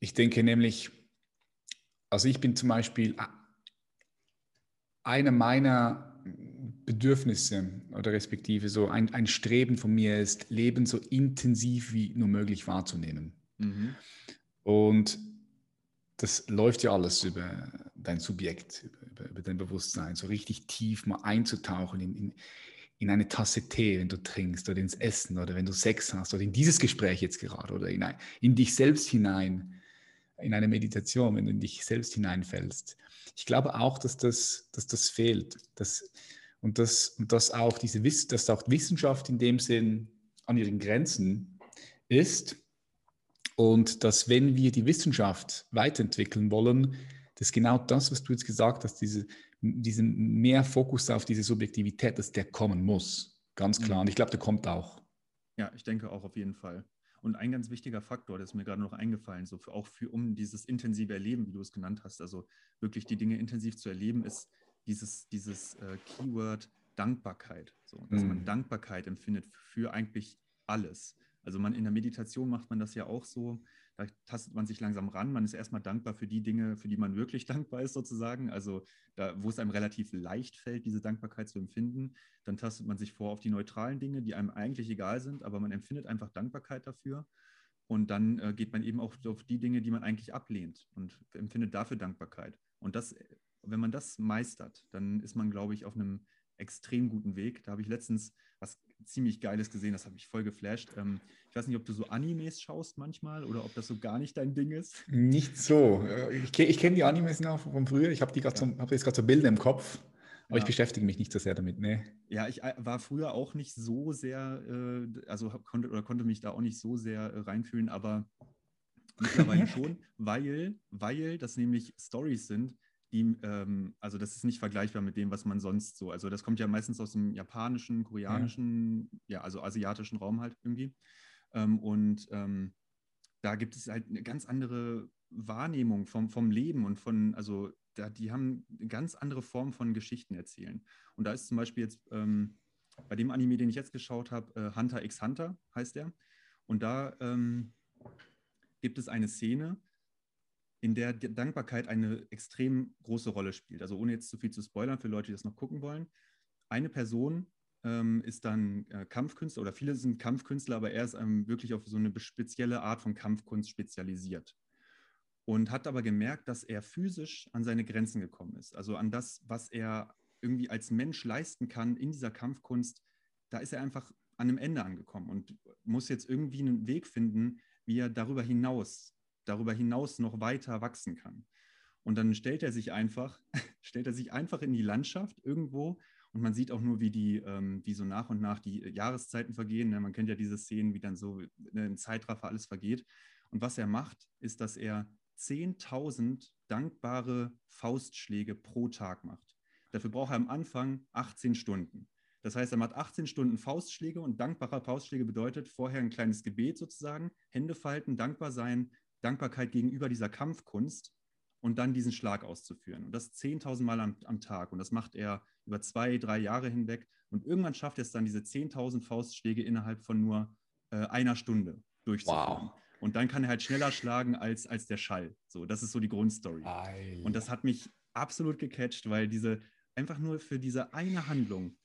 Ich denke nämlich, also ich bin zum Beispiel, einer meiner Bedürfnisse oder respektive so ein, ein Streben von mir ist, Leben so intensiv wie nur möglich wahrzunehmen. Mhm. Und das läuft ja alles über dein Subjekt, über, über, dein Bewusstsein, so richtig tief mal einzutauchen in, in, in eine Tasse Tee, wenn du trinkst oder ins Essen oder wenn du Sex hast oder in dieses Gespräch jetzt gerade oder in, ein, in dich selbst hinein, in eine Meditation, wenn du in dich selbst hineinfällst. Ich glaube auch, dass das, dass das fehlt. Dass, und, das, und dass, auch diese, dass auch Wissenschaft in dem Sinn an ihren Grenzen ist. Und dass wenn wir die Wissenschaft weiterentwickeln wollen, dass genau das, was du jetzt gesagt hast, diese, diesen mehr Fokus auf diese Subjektivität, dass der kommen muss. Ganz klar. Mhm. Und ich glaube, der kommt auch. Ja, ich denke auch auf jeden Fall. Und ein ganz wichtiger Faktor, das ist mir gerade noch eingefallen, so für, auch für um dieses intensive Erleben, wie du es genannt hast, also wirklich die Dinge intensiv zu erleben, ist dieses, dieses äh, Keyword Dankbarkeit. So, dass mhm. man Dankbarkeit empfindet für eigentlich alles. Also man in der Meditation macht man das ja auch so, da tastet man sich langsam ran. Man ist erstmal dankbar für die Dinge, für die man wirklich dankbar ist, sozusagen. Also da, wo es einem relativ leicht fällt, diese Dankbarkeit zu empfinden, dann tastet man sich vor auf die neutralen Dinge, die einem eigentlich egal sind, aber man empfindet einfach Dankbarkeit dafür. Und dann äh, geht man eben auch auf die Dinge, die man eigentlich ablehnt und empfindet dafür Dankbarkeit. Und das, wenn man das meistert, dann ist man, glaube ich, auf einem extrem guten Weg. Da habe ich letztens was ziemlich Geiles gesehen, das habe ich voll geflasht. Ähm, ich weiß nicht, ob du so Animes schaust manchmal oder ob das so gar nicht dein Ding ist. Nicht so. Ich, ich kenne die Animes noch von früher. Ich habe die ja. so, hab jetzt gerade so Bilder im Kopf. Aber ja. ich beschäftige mich nicht so sehr damit, ne? Ja, ich äh, war früher auch nicht so sehr, äh, also konnte oder konnte mich da auch nicht so sehr äh, reinfühlen, aber Mittlerweile schon, weil, weil das nämlich Stories sind, die, ähm, also das ist nicht vergleichbar mit dem, was man sonst so, also das kommt ja meistens aus dem japanischen, koreanischen, ja, ja also asiatischen Raum halt irgendwie. Ähm, und ähm, da gibt es halt eine ganz andere Wahrnehmung vom, vom Leben und von, also da, die haben eine ganz andere Form von Geschichten erzählen. Und da ist zum Beispiel jetzt ähm, bei dem Anime, den ich jetzt geschaut habe, äh, Hunter x Hunter heißt der. Und da ähm, gibt es eine Szene, in der Dankbarkeit eine extrem große Rolle spielt. Also ohne jetzt zu viel zu spoilern für Leute, die das noch gucken wollen. Eine Person ähm, ist dann äh, Kampfkünstler oder viele sind Kampfkünstler, aber er ist ähm, wirklich auf so eine spezielle Art von Kampfkunst spezialisiert. Und hat aber gemerkt, dass er physisch an seine Grenzen gekommen ist. Also an das, was er irgendwie als Mensch leisten kann in dieser Kampfkunst, da ist er einfach an einem Ende angekommen und muss jetzt irgendwie einen Weg finden, wie er darüber hinaus, darüber hinaus noch weiter wachsen kann. Und dann stellt er sich einfach, stellt er sich einfach in die Landschaft irgendwo und man sieht auch nur, wie die, ähm, wie so nach und nach die Jahreszeiten vergehen. Ne? Man kennt ja diese Szenen, wie dann so ne, im Zeitraffer alles vergeht. Und was er macht, ist, dass er 10.000 dankbare Faustschläge pro Tag macht. Dafür braucht er am Anfang 18 Stunden. Das heißt, er macht 18 Stunden Faustschläge und dankbarer Faustschläge bedeutet vorher ein kleines Gebet sozusagen, Hände falten, dankbar sein, Dankbarkeit gegenüber dieser Kampfkunst und dann diesen Schlag auszuführen. Und das 10.000 Mal am, am, Tag. Und das macht er über zwei, drei Jahre hinweg. Und irgendwann schafft er es dann, diese 10.000 Faustschläge innerhalb von nur äh, einer Stunde durchzuführen. Wow. Und dann kann er halt schneller schlagen als, als der Schall. So, das ist so die Grundstory. Ei. Und das hat mich absolut gecatcht, weil diese einfach nur für diese eine Handlung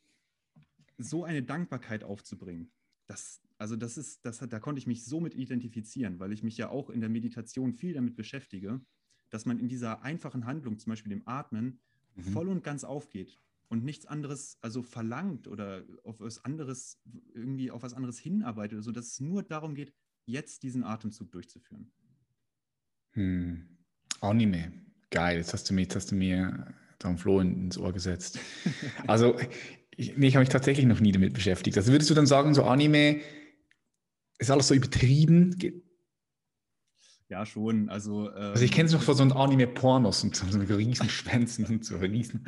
so eine Dankbarkeit aufzubringen, das, also das ist, das, da konnte ich mich so mit identifizieren, weil ich mich ja auch in der Meditation viel damit beschäftige, dass man in dieser einfachen Handlung, zum Beispiel dem Atmen, mhm. voll und ganz aufgeht und nichts anderes, also verlangt oder auf was anderes, irgendwie auf was anderes hinarbeitet, also dass es nur darum geht, jetzt diesen Atemzug durchzuführen. Hm. Anime. Geil, jetzt hast du mir, jetzt hast du mir dann Floh ins Ohr gesetzt. Also, ich, nee, ich habe mich tatsächlich noch nie damit beschäftigt. Also würdest du dann sagen, so Anime ist alles so übertrieben? Ja, schon. Also, ähm, also ich kenne es noch von so einem Anime-Pornos und so, so riesen Schwänzen und so riesen.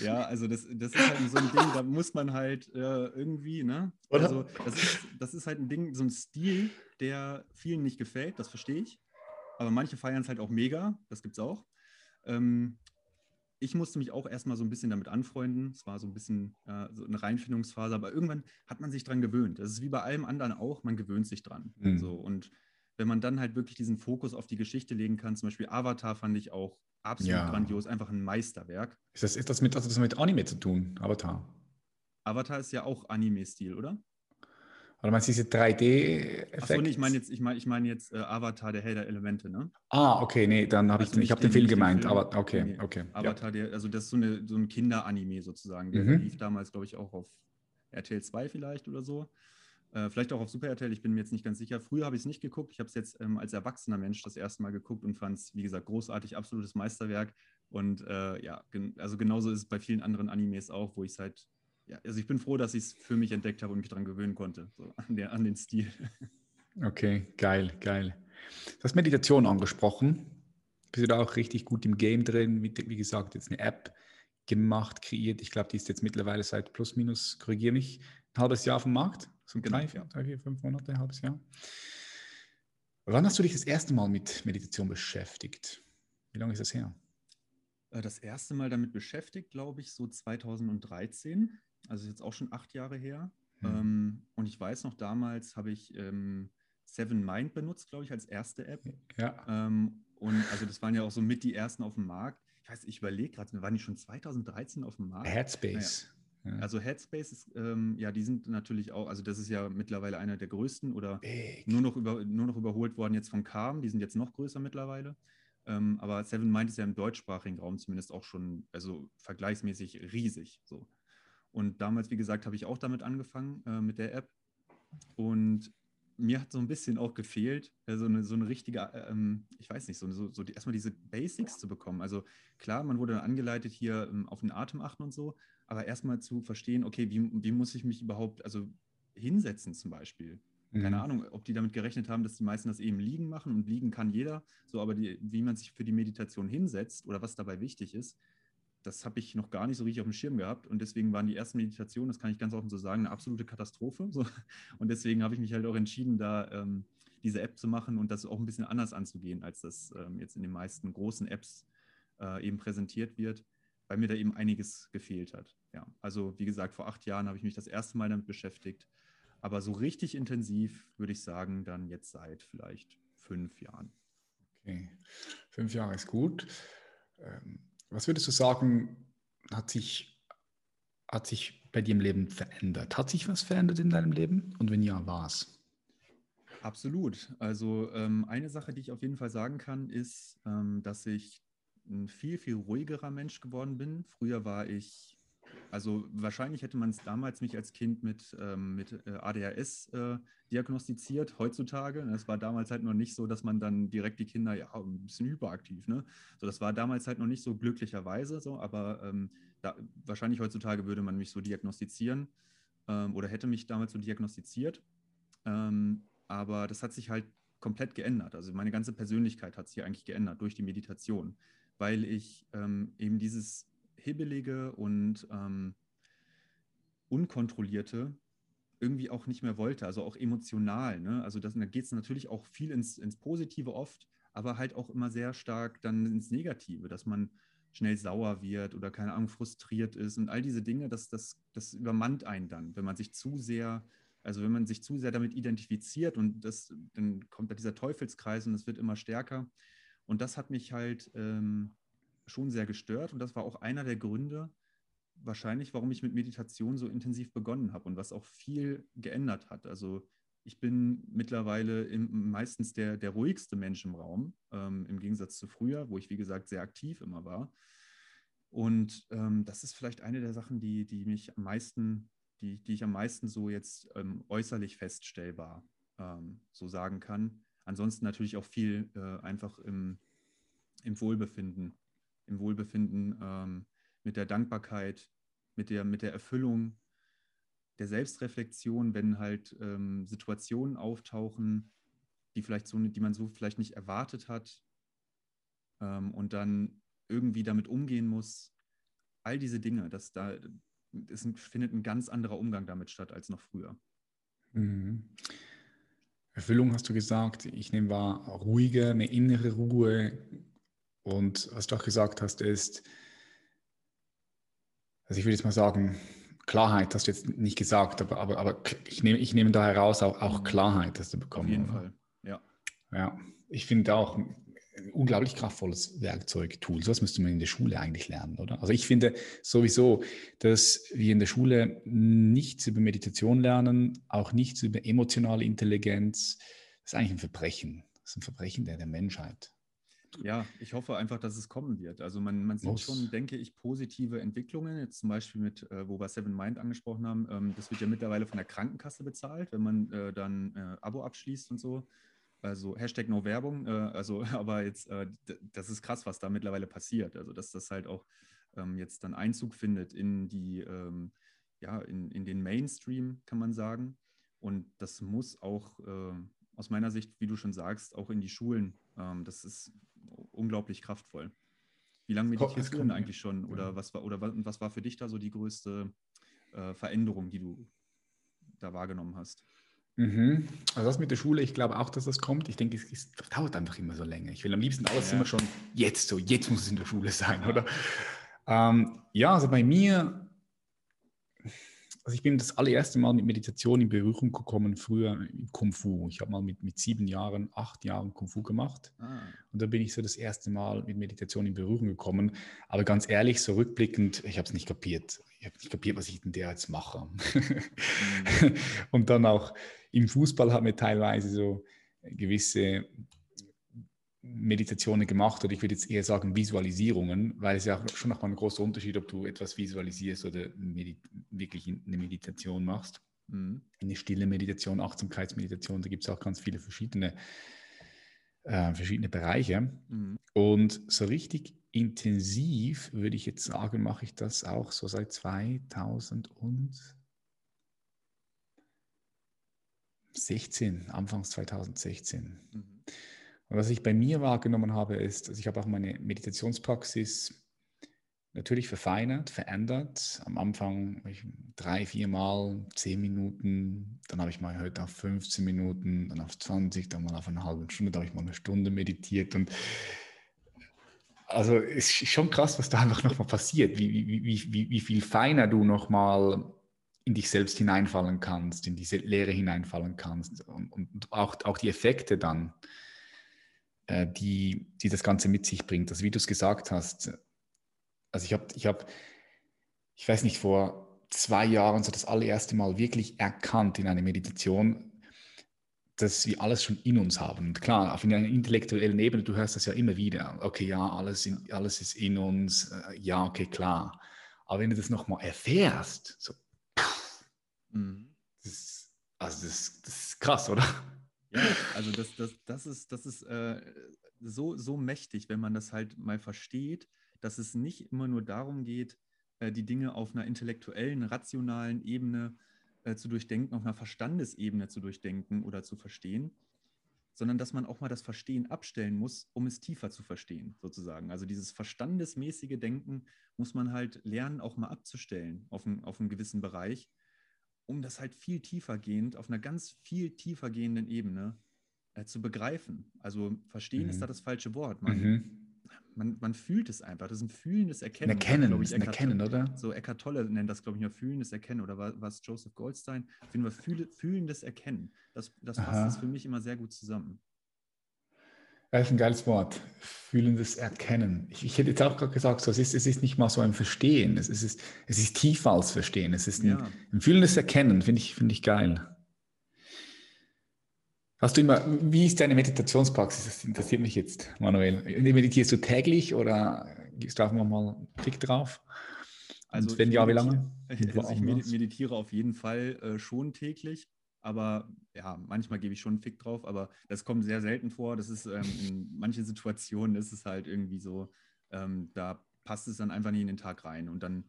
ja, also das, das ist halt so ein Ding, da muss man halt äh, irgendwie, ne? Oder? Also das ist, das ist halt ein Ding, so ein Stil, der vielen nicht gefällt, das verstehe ich. Aber manche feiern es halt auch mega, das gibt es auch. Ähm, ich musste mich auch erstmal so ein bisschen damit anfreunden. Es war so ein bisschen äh, so eine Reinfindungsphase, aber irgendwann hat man sich dran gewöhnt. Das ist wie bei allem anderen auch, man gewöhnt sich dran. Mhm. So, und wenn man dann halt wirklich diesen Fokus auf die Geschichte legen kann, zum Beispiel Avatar fand ich auch absolut ja. grandios, einfach ein Meisterwerk. Ist das, ist das, mit, also das mit Anime zu tun, Avatar? Avatar ist ja auch Anime-Stil, oder? Oder meinst du diese 3D-Effekte? Achso, nee, ich meine jetzt, ich mein, ich mein jetzt äh, Avatar, der Held der Elemente, ne? Ah, okay, nee, dann habe also ich, ich habe den, Film gemeint, aber okay, nee, okay. Avatar, ja. der, also das ist so, eine, so ein Kinder-Anime sozusagen. Der mhm. lief damals, glaube ich, auch auf RTL 2 vielleicht oder so. Äh, vielleicht auch auf Super RTL, ich bin mir jetzt nicht ganz sicher. Früher habe ich es nicht geguckt. Ich habe es jetzt ähm, als erwachsener Mensch das erste Mal geguckt und fand es, wie gesagt, großartig, absolutes Meisterwerk. Und äh, ja, gen also genauso ist es bei vielen anderen Animes auch, wo ich es halt ja, also ich bin froh, dass ich es für mich entdeckt habe und mich daran gewöhnen konnte, so an, der, an den Stil. Okay, geil, geil. Du hast Meditation angesprochen. Bist du da auch richtig gut im Game drin? Mit, wie gesagt, jetzt eine App gemacht, kreiert. Ich glaube, die ist jetzt mittlerweile seit plus minus, korrigiere mich, ein halbes Jahr auf dem Markt. So genau, drei, vier, drei, vier, fünf Monate, ein halbes Jahr. Wann hast du dich das erste Mal mit Meditation beschäftigt? Wie lange ist das her? Äh, das erste Mal damit beschäftigt, glaube ich, so 2013 also jetzt auch schon acht Jahre her. Mhm. Ähm, und ich weiß noch, damals habe ich ähm, Seven Mind benutzt, glaube ich, als erste App. Ja. Ähm, und also das waren ja auch so mit die ersten auf dem Markt. Ich weiß, ich überlege gerade, waren die schon 2013 auf dem Markt? Headspace. Naja. Ja. Also Headspace ist, ähm, ja, die sind natürlich auch, also das ist ja mittlerweile einer der größten oder nur noch, über, nur noch überholt worden jetzt von Calm, die sind jetzt noch größer mittlerweile. Ähm, aber Seven Mind ist ja im deutschsprachigen Raum zumindest auch schon, also vergleichsmäßig riesig. So. Und damals, wie gesagt, habe ich auch damit angefangen, äh, mit der App. Und mir hat so ein bisschen auch gefehlt, äh, so, eine, so eine richtige, äh, ähm, ich weiß nicht, so, so, so die, erstmal diese Basics zu bekommen. Also klar, man wurde dann angeleitet, hier ähm, auf den Atem achten und so, aber erstmal zu verstehen, okay, wie, wie muss ich mich überhaupt, also hinsetzen zum Beispiel. Keine mhm. Ahnung, ob die damit gerechnet haben, dass die meisten das eben liegen machen und liegen kann jeder. So, aber die, wie man sich für die Meditation hinsetzt oder was dabei wichtig ist, das habe ich noch gar nicht so richtig auf dem Schirm gehabt. Und deswegen waren die ersten Meditationen, das kann ich ganz offen so sagen, eine absolute Katastrophe. So. Und deswegen habe ich mich halt auch entschieden, da ähm, diese App zu machen und das auch ein bisschen anders anzugehen, als das ähm, jetzt in den meisten großen Apps äh, eben präsentiert wird, weil mir da eben einiges gefehlt hat. Ja, also wie gesagt, vor acht Jahren habe ich mich das erste Mal damit beschäftigt aber so richtig intensiv würde ich sagen, dann jetzt seit vielleicht fünf Jahren. Okay, fünf Jahre ist gut. Was würdest du sagen, hat sich, hat sich bei dir im Leben verändert? Hat sich was verändert in deinem Leben? Und wenn ja, was? Absolut. Also ähm, eine Sache, die ich auf jeden Fall sagen kann, ist, ähm, dass ich ein viel, viel ruhigerer Mensch geworden bin. Früher war ich also wahrscheinlich hätte man es damals mich als Kind mit, ähm, mit äh, ADHS äh, diagnostiziert, heutzutage. Es war damals halt noch nicht so, dass man dann direkt die Kinder, ja, ein bisschen hyperaktiv, ne? So, das war damals halt noch nicht so glücklicherweise so, aber ähm, da, wahrscheinlich heutzutage würde man mich so diagnostizieren ähm, oder hätte mich damals so diagnostiziert. Ähm, aber das hat sich halt komplett geändert. Also meine ganze Persönlichkeit hat sich eigentlich geändert durch die Meditation, weil ich ähm, eben dieses Hibbelige und ähm, Unkontrollierte irgendwie auch nicht mehr wollte, also auch emotional. Ne? Also das, da geht es natürlich auch viel ins, ins Positive oft, aber halt auch immer sehr stark dann ins Negative, dass man schnell sauer wird oder keine Ahnung, frustriert ist und all diese Dinge, das, das, das übermannt einen dann, wenn man sich zu sehr, also wenn man sich zu sehr damit identifiziert und das, dann kommt da dieser Teufelskreis und es wird immer stärker. Und das hat mich halt ähm, schon sehr gestört und das war auch einer der Gründe, wahrscheinlich, warum ich mit Meditation so intensiv begonnen habe und was auch viel geändert hat. Also ich bin mittlerweile im, meistens der, der ruhigste Mensch im Raum, ähm, im Gegensatz zu früher, wo ich, wie gesagt, sehr aktiv immer war. Und ähm, das ist vielleicht eine der Sachen, die, die mich am meisten, die, die ich am meisten so jetzt ähm, äußerlich feststellbar ähm, so sagen kann. Ansonsten natürlich auch viel äh, einfach im, im Wohlbefinden im Wohlbefinden, ähm, mit der Dankbarkeit, mit der, mit der Erfüllung, der Selbstreflexion, wenn halt ähm, Situationen auftauchen, die vielleicht so, die man so vielleicht nicht erwartet hat ähm, und dann irgendwie damit umgehen muss. All diese Dinge, das da es findet ein ganz anderer Umgang damit statt als noch früher. Mhm. Erfüllung hast du gesagt. Ich nehme wahr, ruhige, eine innere Ruhe, und was du auch gesagt hast, ist, also ich würde jetzt mal sagen, Klarheit hast du jetzt nicht gesagt, aber, aber, aber ich, nehme, ich nehme da heraus auch, auch mhm. Klarheit, dass du bekommen. Auf jeden oder? Fall, ja. Ja, ich finde auch ein unglaublich kraftvolles Werkzeug, Tool. So was müsste man in der Schule eigentlich lernen, oder? Also ich finde sowieso, dass wir in der Schule nichts über Meditation lernen, auch nichts über emotionale Intelligenz. Das ist eigentlich ein Verbrechen. Das ist ein Verbrechen der, der Menschheit. Ja, ich hoffe einfach, dass es kommen wird. Also man, man sieht Muss. schon, denke ich, positive Entwicklungen. Jetzt zum Beispiel mit, äh, wo wir Seven Mind angesprochen haben, ähm, das wird ja mittlerweile von der Krankenkasse bezahlt, wenn man äh, dann äh, Abo abschließt und so. Also Hashtag No Werbung. Äh, also, aber jetzt, äh, das ist krass, was da mittlerweile passiert. Also dass das halt auch ähm, jetzt dann Einzug findet in die, ähm, ja, in, in den Mainstream, kann man sagen. Und das muss auch äh, aus meiner Sicht, wie du schon sagst, auch in die Schulen. Ähm, das ist unglaublich kraftvoll. Wie lange meditierst du denn eigentlich schon? Oder, was war, oder was war für dich da so die größte äh, Veränderung, die du da wahrgenommen hast? Mhm. Also das mit der Schule, ich glaube auch, dass das kommt. Ich denke, es, es dauert einfach immer so länger. Ich will am liebsten alles ja. immer schon jetzt so, jetzt muss es in der Schule sein, oder? Ähm, ja, also bei mir also ich bin das allererste Mal mit Meditation in Berührung gekommen, früher im Kung Fu. Ich habe mal mit, mit sieben Jahren, acht Jahren Kung Fu gemacht. Ah. Und da bin ich so das erste Mal mit Meditation in Berührung gekommen. Aber ganz ehrlich, so rückblickend, ich habe es nicht kapiert. Ich habe nicht kapiert, was ich denn der jetzt mache. Mhm. Und dann auch im Fußball hat mir teilweise so gewisse Meditationen gemacht oder ich würde jetzt eher sagen Visualisierungen, weil es ja auch schon nochmal ein großer Unterschied, ob du etwas visualisierst oder medit wirklich eine Meditation machst. Mhm. Eine stille Meditation, Achtsamkeitsmeditation, da gibt es auch ganz viele verschiedene, äh, verschiedene Bereiche. Mhm. Und so richtig intensiv würde ich jetzt sagen, mache ich das auch so seit 2000 und 16, Anfangs 2016. Mhm. Und was ich bei mir wahrgenommen habe, ist, also ich habe auch meine Meditationspraxis natürlich verfeinert, verändert. Am Anfang drei, vier Mal, zehn Minuten, dann habe ich mal heute auf 15 Minuten, dann auf 20, dann mal auf eine halbe Stunde, dann habe ich mal eine Stunde meditiert und also ist schon krass, was da einfach nochmal passiert, wie, wie, wie, wie, wie viel feiner du nochmal in dich selbst hineinfallen kannst, in diese Lehre hineinfallen kannst und, und auch, auch die Effekte dann, äh, die, die das Ganze mit sich bringt. Also wie du es gesagt hast, also ich habe, ich habe, ich weiß nicht, vor zwei Jahren so das allererste Mal wirklich erkannt in einer Meditation, dass wir alles schon in uns haben. Und klar, auf einer intellektuellen Ebene, du hörst das ja immer wieder. Okay, ja, alles, in, alles ist in uns. Äh, ja, okay, klar. Aber wenn du das nochmal erfährst, so, mhm. das, also das, das, ist krass, oder? Ja, also das, das, das ist, das ist äh, so, so mächtig, wenn man das halt mal versteht, dass es nicht immer nur darum geht, äh, die Dinge auf einer intellektuellen, rationalen Ebene äh, zu durchdenken, auf einer Verstandesebene zu durchdenken oder zu verstehen, sondern dass man auch mal das Verstehen abstellen muss, um es tiefer zu verstehen, sozusagen. Also dieses verstandesmäßige Denken muss man halt lernen, auch mal abzustellen auf, ein, auf einem gewissen Bereich, um das halt viel tiefer gehend, auf einer ganz viel tiefer gehenden Ebene äh, zu begreifen. Also verstehen mhm. ist da das falsche Wort. Man, mhm man, man fühlt es einfach. Das ist ein fühlendes Erkennen. Erkennen, ich, ein Erkennen, oder? So Eckhart Tolle nennt das, glaube ich, nur fühlendes Erkennen. Oder war, war es Joseph Goldstein? Fall fühle, fühlendes Erkennen. Das, das fasst das für mich immer sehr gut zusammen. Das ist ein geiles Wort. Fühlendes Erkennen. Ich, ich hätte jetzt auch gerade gesagt, so, es, ist, es ist nicht mal so ein Verstehen. Es ist, es ist tiefer als Verstehen. Es ist ein, ja. ein fühlendes Erkennen, finde ich, find ich geil. Hast du immer, wie ist deine Meditationspraxis? Das interessiert mich jetzt, Manuel. Meditierst du täglich oder gehst du auch mal einen Tick drauf? Also Und wenn ja, wie lange? Also ich meditiere auf jeden Fall äh, schon täglich, aber ja, manchmal gebe ich schon einen Fick drauf, aber das kommt sehr selten vor. Das ist ähm, in manchen Situationen ist es halt irgendwie so, ähm, da passt es dann einfach nicht in den Tag rein. Und dann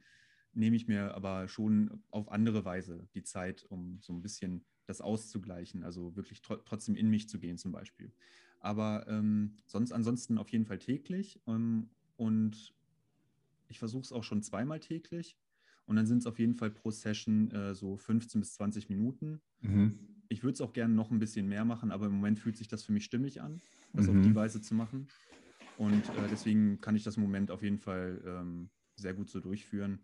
nehme ich mir aber schon auf andere Weise die Zeit, um so ein bisschen das auszugleichen, also wirklich tr trotzdem in mich zu gehen zum Beispiel. Aber ähm, sonst ansonsten auf jeden Fall täglich ähm, und ich versuche es auch schon zweimal täglich und dann sind es auf jeden Fall pro Session äh, so 15 bis 20 Minuten. Mhm. Ich würde es auch gerne noch ein bisschen mehr machen, aber im Moment fühlt sich das für mich stimmig an, das mhm. auf die Weise zu machen. Und äh, deswegen kann ich das im Moment auf jeden Fall ähm, sehr gut so durchführen.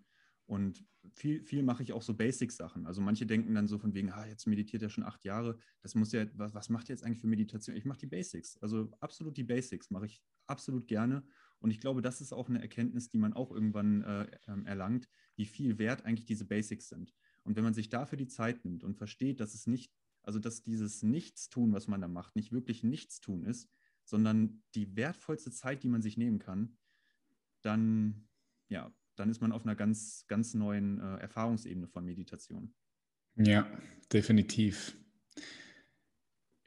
Und viel, viel mache ich auch so Basic-Sachen. Also manche denken dann so von wegen, ah, jetzt meditiert er schon acht Jahre. Das muss ja, was, was macht er jetzt eigentlich für Meditation? Ich mache die Basics. Also absolut die Basics mache ich absolut gerne. Und ich glaube, das ist auch eine Erkenntnis, die man auch irgendwann äh, ähm, erlangt, wie viel wert eigentlich diese Basics sind. Und wenn man sich dafür die Zeit nimmt und versteht, dass es nicht, also dass dieses Nichtstun, was man da macht, nicht wirklich Nichtstun ist, sondern die wertvollste Zeit, die man sich nehmen kann, dann ja, dann ist man auf einer ganz, ganz neuen äh, Erfahrungsebene von Meditation. Ja, definitiv.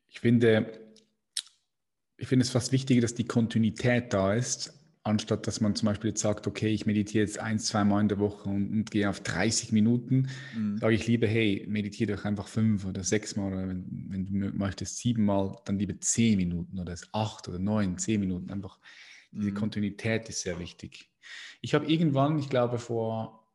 Ich finde, ich finde es fast wichtiger, dass die Kontinuität da ist, anstatt dass man zum Beispiel jetzt sagt, okay, ich meditiere jetzt ein, zwei Mal in der Woche und, und gehe auf 30 Minuten, mhm. sage ich lieber, hey, meditiere doch einfach fünf oder sechs Mal oder wenn, wenn du möchtest sieben Mal, dann lieber zehn Minuten oder acht oder neun, zehn Minuten. Einfach diese mhm. Kontinuität ist sehr wichtig. Ich habe irgendwann, ich glaube vor,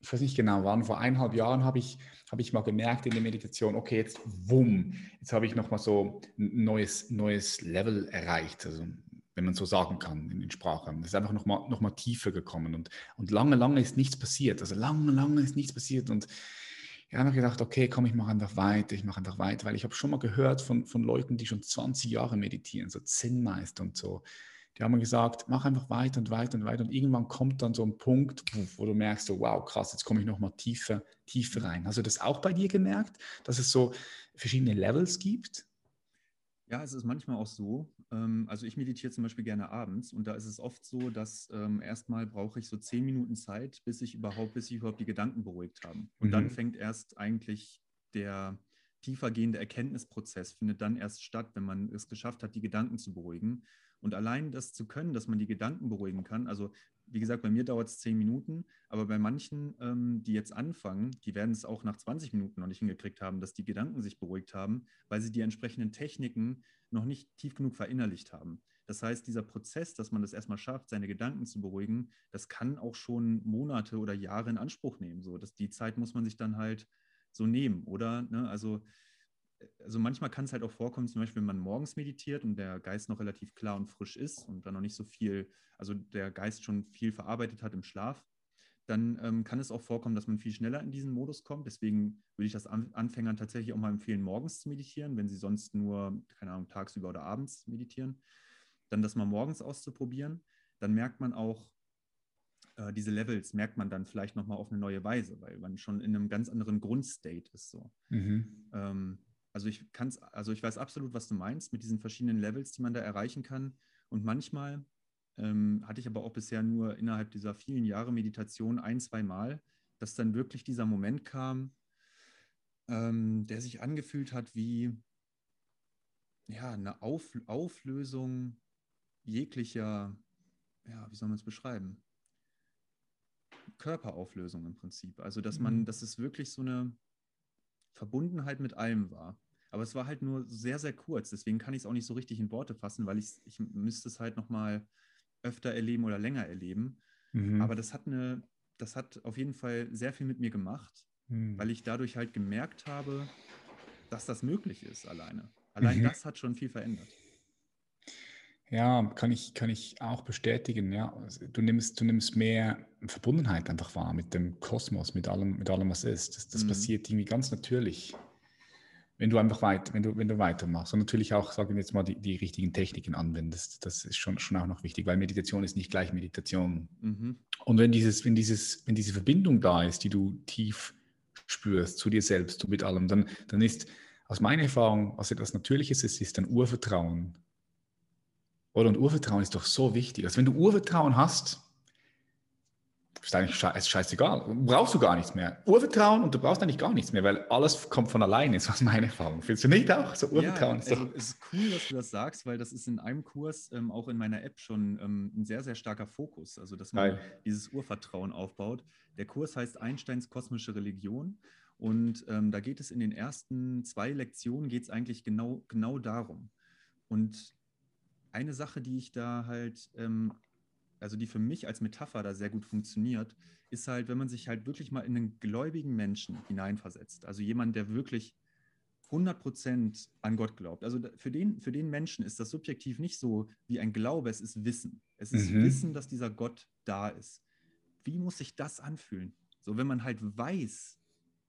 ich weiß nicht genau wann, vor eineinhalb Jahren habe ich, habe ich mal gemerkt in der Meditation, okay, jetzt wumm, jetzt habe ich nochmal so ein neues, neues Level erreicht, also wenn man so sagen kann in den Sprachen. Es ist einfach nochmal noch mal tiefer gekommen und, und lange, lange ist nichts passiert. Also lange, lange ist nichts passiert und ich habe mir gedacht, okay, komm, ich mache einfach weiter, ich mache einfach weiter, weil ich habe schon mal gehört von, von Leuten, die schon 20 Jahre meditieren, so Zen-Meister und so die haben gesagt, mach einfach weiter und weiter und weiter. Und irgendwann kommt dann so ein Punkt, wo, wo du merkst, so, wow, krass, jetzt komme ich nochmal tiefer, tiefer rein. Hast du das auch bei dir gemerkt, dass es so verschiedene Levels gibt? Ja, es ist manchmal auch so. Ähm, also ich meditiere zum Beispiel gerne abends und da ist es oft so, dass ähm, erstmal brauche ich so zehn Minuten Zeit, bis ich überhaupt, bis ich überhaupt die Gedanken beruhigt habe. Und mhm. dann fängt erst eigentlich der, tiefergehende Erkenntnisprozess findet dann erst statt, wenn man es geschafft hat, die Gedanken zu beruhigen. Und allein das zu können, dass man die Gedanken beruhigen kann, also wie gesagt, bei mir dauert es zehn Minuten, aber bei manchen, ähm, die jetzt anfangen, die werden es auch nach 20 Minuten noch nicht hingekriegt haben, dass die Gedanken sich beruhigt haben, weil sie die entsprechenden Techniken noch nicht tief genug verinnerlicht haben. Das heißt, dieser Prozess, dass man das erstmal schafft, seine Gedanken zu beruhigen, das kann auch schon Monate oder Jahre in Anspruch nehmen. So, dass die Zeit muss man sich dann halt so nehmen, oder? Ne? Also also manchmal kann es halt auch vorkommen, zum Beispiel, wenn man morgens meditiert und der Geist noch relativ klar und frisch ist und dann noch nicht so viel, also der Geist schon viel verarbeitet hat im Schlaf, dann ähm, kann es auch vorkommen, dass man viel schneller in diesen Modus kommt. Deswegen würde ich das Anfängern tatsächlich auch mal empfehlen, morgens zu meditieren, wenn sie sonst nur, keine Ahnung, tagsüber oder abends meditieren. Dann das mal morgens auszuprobieren. Dann merkt man auch, äh, diese Levels merkt man dann vielleicht nochmal auf eine neue Weise, weil man schon in einem ganz anderen Grundstate ist. So. Mhm. Ähm, also ich kann's, also ich weiß absolut, was du meinst mit diesen verschiedenen Levels, die man da erreichen kann. Und manchmal ähm, hatte ich aber auch bisher nur innerhalb dieser vielen Jahre Meditation ein, zwei Mal, dass dann wirklich dieser Moment kam, ähm, der sich angefühlt hat wie ja, eine Auf, Auflösung jeglicher, ja, wie soll man es beschreiben? Körperauflösung im Prinzip. Also, dass man, mhm. dass es wirklich so eine, Verbundenheit mit allem war. Aber es war halt nur sehr, sehr kurz. Deswegen kann ich es auch nicht so richtig in Worte fassen, weil ich, ich müsste es halt nochmal öfter erleben oder länger erleben. Mhm. Aber das hat eine, das hat auf jeden Fall sehr viel mit mir gemacht, mhm. weil ich dadurch halt gemerkt habe, dass das möglich ist alleine. Allein mhm. das hat schon viel verändert. Ja, kann ich, kann ich auch bestätigen. Ja. Du, nimmst, du nimmst mehr Verbundenheit einfach wahr mit dem Kosmos, mit allem, mit allem was ist. Das, das mhm. passiert irgendwie ganz natürlich, wenn du einfach weit, wenn du, wenn du weitermachst. Und natürlich auch, sagen wir jetzt mal, die, die richtigen Techniken anwendest. Das ist schon, schon auch noch wichtig, weil Meditation ist nicht gleich Meditation. Mhm. Und wenn, dieses, wenn, dieses, wenn diese Verbindung da ist, die du tief spürst zu dir selbst und mit allem, dann, dann ist aus meiner Erfahrung, was etwas Natürliches ist, ist ein Urvertrauen oder und Urvertrauen ist doch so wichtig. Also wenn du Urvertrauen hast, ist eigentlich sche ist scheißegal. Brauchst du gar nichts mehr. Urvertrauen und du brauchst eigentlich gar nichts mehr, weil alles kommt von alleine, ist was meine Erfahrung. Findest du nicht auch? So Urvertrauen ja, ist doch. Also es ist cool, dass du das sagst, weil das ist in einem Kurs, ähm, auch in meiner App, schon ähm, ein sehr, sehr starker Fokus. Also, dass man Geil. dieses Urvertrauen aufbaut. Der Kurs heißt Einsteins kosmische Religion. Und ähm, da geht es in den ersten zwei Lektionen geht es eigentlich genau, genau darum. Und eine Sache, die ich da halt, ähm, also die für mich als Metapher da sehr gut funktioniert, ist halt, wenn man sich halt wirklich mal in einen gläubigen Menschen hineinversetzt. Also jemand, der wirklich 100% an Gott glaubt. Also für den, für den Menschen ist das subjektiv nicht so wie ein Glaube, es ist Wissen. Es ist mhm. Wissen, dass dieser Gott da ist. Wie muss sich das anfühlen? So, wenn man halt weiß,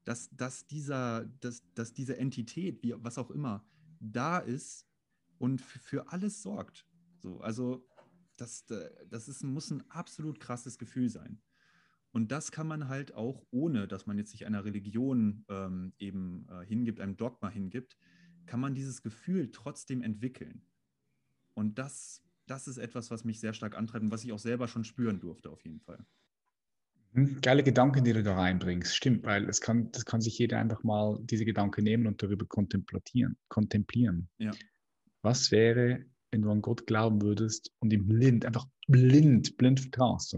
dass, dass, dieser, dass, dass diese Entität, wie, was auch immer, da ist und für alles sorgt. So, also das, das ist, muss ein absolut krasses Gefühl sein. Und das kann man halt auch, ohne dass man jetzt sich einer Religion ähm, eben äh, hingibt, einem Dogma hingibt, kann man dieses Gefühl trotzdem entwickeln. Und das, das ist etwas, was mich sehr stark antreibt und was ich auch selber schon spüren durfte, auf jeden Fall. Mhm, geile Gedanken, die du da reinbringst. Stimmt, weil es kann, das kann sich jeder einfach mal diese Gedanken nehmen und darüber kontemplieren. kontemplieren. Ja. Was wäre, wenn du an Gott glauben würdest und ihm blind, einfach blind, blind vertraust?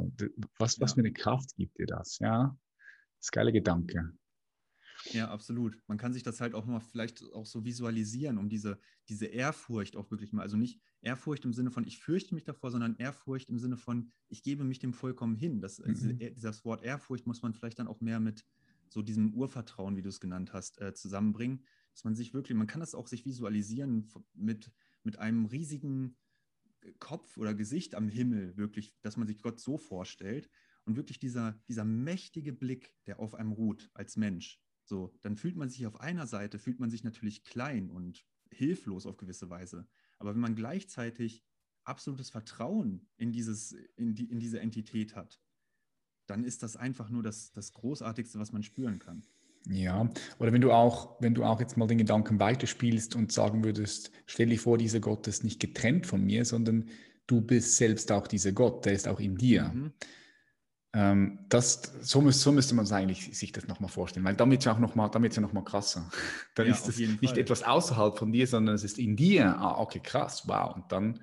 Was, was ja. für eine Kraft gibt dir das? Ja, das ist ein geiler Gedanke. Ja, absolut. Man kann sich das halt auch mal vielleicht auch so visualisieren, um diese, diese Ehrfurcht auch wirklich mal, also nicht Ehrfurcht im Sinne von, ich fürchte mich davor, sondern Ehrfurcht im Sinne von, ich gebe mich dem vollkommen hin. Das, mhm. dieses Wort Ehrfurcht muss man vielleicht dann auch mehr mit so diesem Urvertrauen, wie du es genannt hast, äh, zusammenbringen dass man sich wirklich, man kann das auch sich visualisieren mit, mit einem riesigen Kopf oder Gesicht am Himmel, wirklich, dass man sich Gott so vorstellt und wirklich dieser, dieser mächtige Blick, der auf einem ruht als Mensch. So, dann fühlt man sich auf einer Seite, fühlt man sich natürlich klein und hilflos auf gewisse Weise. Aber wenn man gleichzeitig absolutes Vertrauen in, dieses, in, die, in diese Entität hat, dann ist das einfach nur das, das Großartigste, was man spüren kann. Ja, oder wenn du auch, wenn du auch jetzt mal den Gedanken weiterspielst und sagen würdest, stell dir vor, dieser Gott ist nicht getrennt von mir, sondern du bist selbst auch dieser Gott, der ist auch in dir. Mhm. Ähm, das, so, müß, so müsste man eigentlich sich das nochmal vorstellen, weil damit ja auch nochmal, damit ja noch mal krasser. Dann ja, ist es nicht Fall. etwas außerhalb von dir, sondern es ist in dir. Ah, okay, krass, wow. Und dann,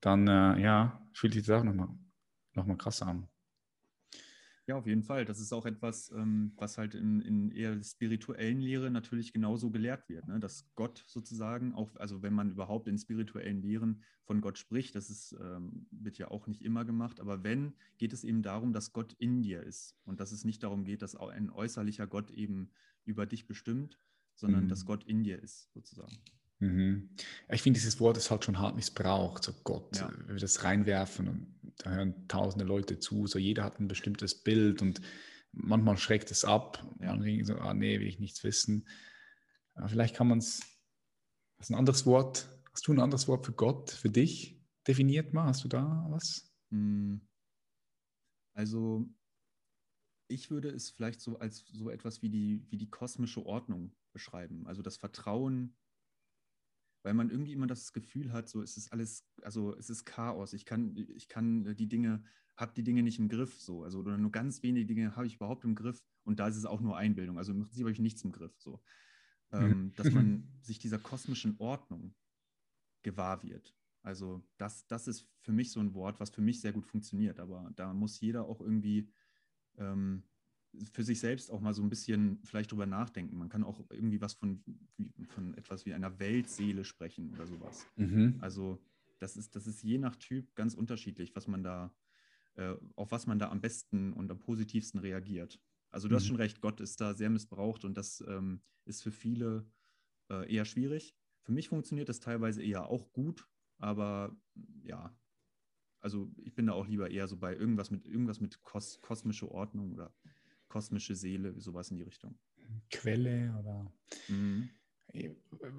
dann äh, ja, fühlt sich das auch nochmal noch mal krasser an. Ja, auf jeden Fall. Das ist auch etwas, ähm, was halt in, in eher spirituellen Lehre natürlich genauso gelehrt wird, ne? dass Gott sozusagen, auch, also wenn man überhaupt in spirituellen Lehren von Gott spricht, das ist, ähm, wird ja auch nicht immer gemacht, aber wenn, geht es eben darum, dass Gott in dir ist und dass es nicht darum geht, dass ein äußerlicher Gott eben über dich bestimmt, sondern mhm. dass Gott in dir ist, sozusagen. Mhm. Ich finde, dieses Wort ist halt schon hart missbraucht, so Gott, ja. wenn wir das reinwerfen und da hören tausende Leute zu, so jeder hat ein bestimmtes Bild und manchmal schreckt es ab. Ja. Man so, ah nee, will ich nichts wissen. Aber vielleicht kann man es, das ist ein anderes Wort, hast du ein anderes Wort für Gott, für dich definiert mal? Hast du da was? Hm. Also ich würde es vielleicht so als so etwas wie die, wie die kosmische Ordnung beschreiben. Also das Vertrauen weil man irgendwie immer das Gefühl hat, so es ist alles, also es ist Chaos. Ich kann, ich kann die Dinge, habe die Dinge nicht im Griff, so, also oder nur ganz wenige Dinge habe ich überhaupt im Griff und da ist es auch nur Einbildung. Also im Prinzip habe ich nichts im Griff, so, ähm, dass man sich dieser kosmischen Ordnung gewahr wird. Also das, das ist für mich so ein Wort, was für mich sehr gut funktioniert. Aber da muss jeder auch irgendwie ähm, für sich selbst auch mal so ein bisschen vielleicht drüber nachdenken. Man kann auch irgendwie was von, von etwas wie einer Weltseele sprechen oder sowas. Mhm. Also das ist, das ist je nach Typ ganz unterschiedlich, was man da, äh, auf was man da am besten und am positivsten reagiert. Also du mhm. hast schon recht, Gott ist da sehr missbraucht und das ähm, ist für viele äh, eher schwierig. Für mich funktioniert das teilweise eher auch gut, aber ja, also ich bin da auch lieber eher so bei irgendwas mit irgendwas mit kos kosmischer Ordnung oder kosmische Seele, sowas in die Richtung. Quelle oder. Mhm.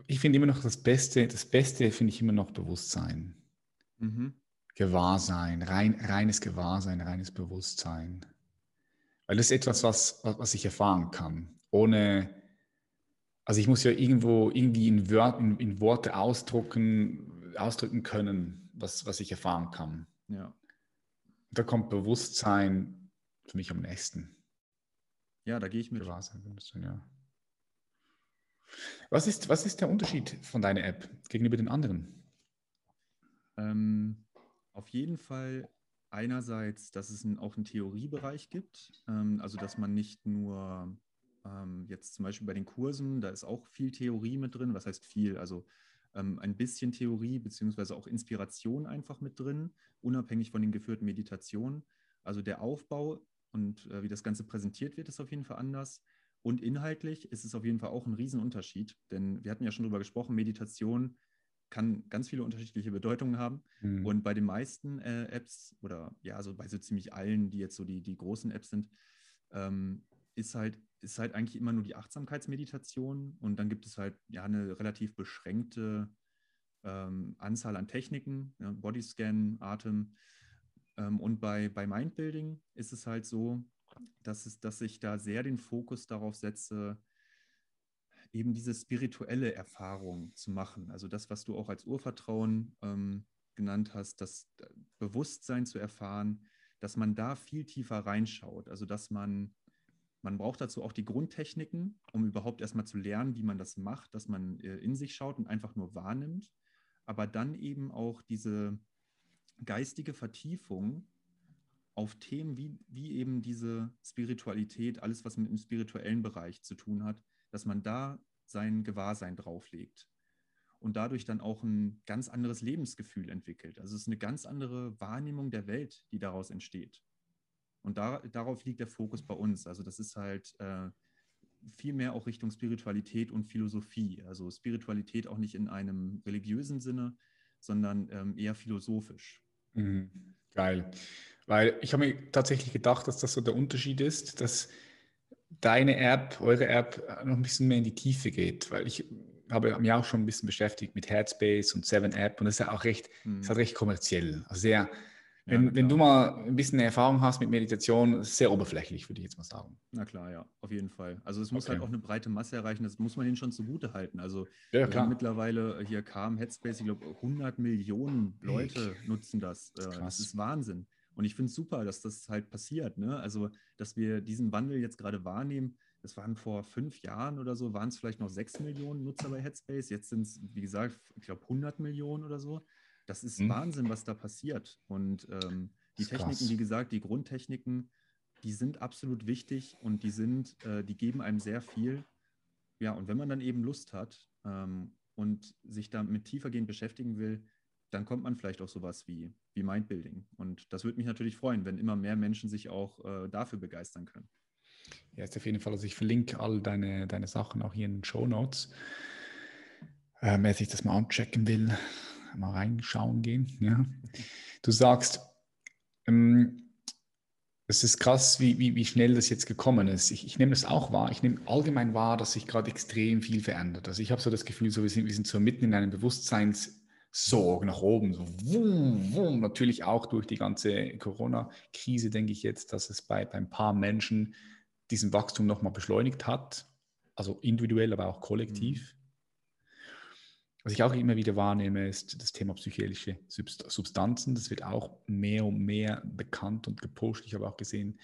Ich finde immer noch das Beste, das Beste finde ich immer noch Bewusstsein. Mhm. Gewahrsein, rein, reines Gewahrsein, reines Bewusstsein. Weil das ist etwas, was, was ich erfahren kann. Ohne, also ich muss ja irgendwo irgendwie in, Wör in, in Worte ausdrucken, ausdrücken können, was, was ich erfahren kann. Ja. Da kommt Bewusstsein für mich am nächsten. Ja, da gehe ich mit. Bisschen, ja. Was ist, was ist der Unterschied von deiner App gegenüber den anderen? Ähm, auf jeden Fall einerseits, dass es ein, auch einen Theoriebereich gibt, ähm, also dass man nicht nur ähm, jetzt zum Beispiel bei den Kursen, da ist auch viel Theorie mit drin, was heißt viel, also ähm, ein bisschen Theorie beziehungsweise auch Inspiration einfach mit drin, unabhängig von den geführten Meditationen. Also der Aufbau und äh, wie das Ganze präsentiert wird, ist auf jeden Fall anders. Und inhaltlich ist es auf jeden Fall auch ein Riesenunterschied, denn wir hatten ja schon darüber gesprochen, Meditation kann ganz viele unterschiedliche Bedeutungen haben. Mhm. Und bei den meisten äh, Apps oder ja, also bei so ziemlich allen, die jetzt so die, die großen Apps sind, ähm, ist halt, ist halt eigentlich immer nur die Achtsamkeitsmeditation und dann gibt es halt ja eine relativ beschränkte ähm, Anzahl an Techniken, ja, Bodyscan, Atem, und bei, bei Mindbuilding ist es halt so, dass, es, dass ich da sehr den Fokus darauf setze, eben diese spirituelle Erfahrung zu machen. Also das, was du auch als Urvertrauen ähm, genannt hast, das Bewusstsein zu erfahren, dass man da viel tiefer reinschaut. Also dass man, man braucht dazu auch die Grundtechniken, um überhaupt erstmal zu lernen, wie man das macht, dass man äh, in sich schaut und einfach nur wahrnimmt. Aber dann eben auch diese, geistige Vertiefung auf Themen wie, wie eben diese Spiritualität, alles, was mit dem spirituellen Bereich zu tun hat, dass man da sein Gewahrsein drauflegt und dadurch dann auch ein ganz anderes Lebensgefühl entwickelt. Also es ist eine ganz andere Wahrnehmung der Welt, die daraus entsteht. Und da, darauf liegt der Fokus bei uns. Also das ist halt äh, viel mehr auch Richtung Spiritualität und Philosophie. Also Spiritualität auch nicht in einem religiösen Sinne, sondern ähm, eher philosophisch. Mhm. Geil. Weil ich habe mir tatsächlich gedacht, dass das so der Unterschied ist, dass deine App, eure App noch ein bisschen mehr in die Tiefe geht. Weil ich habe mich auch schon ein bisschen beschäftigt mit Headspace und Seven App und das ist ja auch recht, mhm. ist halt recht kommerziell. Also sehr, wenn, ja, wenn du mal ein bisschen Erfahrung hast mit Meditation, sehr oberflächlich, würde ich jetzt mal sagen. Na klar, ja, auf jeden Fall. Also es muss okay. halt auch eine breite Masse erreichen, das muss man ihnen schon zugute halten. Also ja, klar. mittlerweile hier kam Headspace, ich glaube 100 Millionen Leute ich. nutzen das. Das ist, äh, das ist, Wahnsinn. Und ich finde es super, dass das halt passiert. Ne? Also, dass wir diesen Wandel jetzt gerade wahrnehmen. Das waren vor fünf Jahren oder so, waren es vielleicht noch sechs Millionen Nutzer bei Headspace. Jetzt sind es, wie gesagt, ich glaube 100 Millionen oder so. Das ist hm. Wahnsinn, was da passiert. Und ähm, die Techniken, krass. wie gesagt, die Grundtechniken, die sind absolut wichtig und die sind, äh, die geben einem sehr viel. Ja, und wenn man dann eben Lust hat ähm, und sich damit tiefergehend beschäftigen will, dann kommt man vielleicht auch sowas wie, wie Mindbuilding. Und das würde mich natürlich freuen, wenn immer mehr Menschen sich auch äh, dafür begeistern können. Ja, ist auf jeden Fall. Also ich verlinke all deine, deine Sachen auch hier in den Show Notes. Äh, wer sich das mal anchecken will, mal reinschauen gehen. Ja. Du sagst, ähm, es ist krass, wie, wie, wie schnell das jetzt gekommen ist. Ich, ich nehme das auch wahr. Ich nehme allgemein wahr, dass sich gerade extrem viel verändert. Also ich habe so das Gefühl, so wir, sind, wir sind so mitten in einem Bewusstseins- so nach oben, so wum, wum. natürlich auch durch die ganze Corona-Krise, denke ich jetzt, dass es bei, bei ein paar Menschen diesen Wachstum nochmal beschleunigt hat, also individuell, aber auch kollektiv. Mhm. Was ich auch immer wieder wahrnehme, ist das Thema psychedelische Substanzen. Das wird auch mehr und mehr bekannt und gepusht. Ich habe auch gesehen,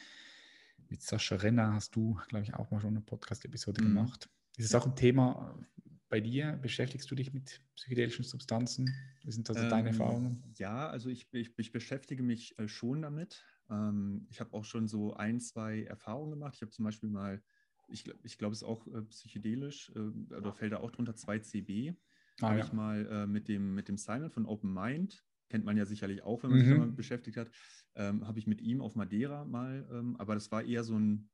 mit Sascha Renner hast du, glaube ich, auch mal schon eine Podcast-Episode mhm. gemacht. Ist es auch ein Thema, bei dir? Beschäftigst du dich mit psychedelischen Substanzen? Wie sind also ähm, deine Erfahrungen? Ja, also ich, ich, ich beschäftige mich äh, schon damit. Ähm, ich habe auch schon so ein, zwei Erfahrungen gemacht. Ich habe zum Beispiel mal, ich, ich glaube, es ist auch äh, psychedelisch, äh, oder fällt da auch drunter 2CB. Ah, habe ja. ich mal äh, mit, dem, mit dem Simon von Open Mind, kennt man ja sicherlich auch, wenn man mhm. sich damit beschäftigt hat, ähm, habe ich mit ihm auf Madeira mal, ähm, aber das war eher so ein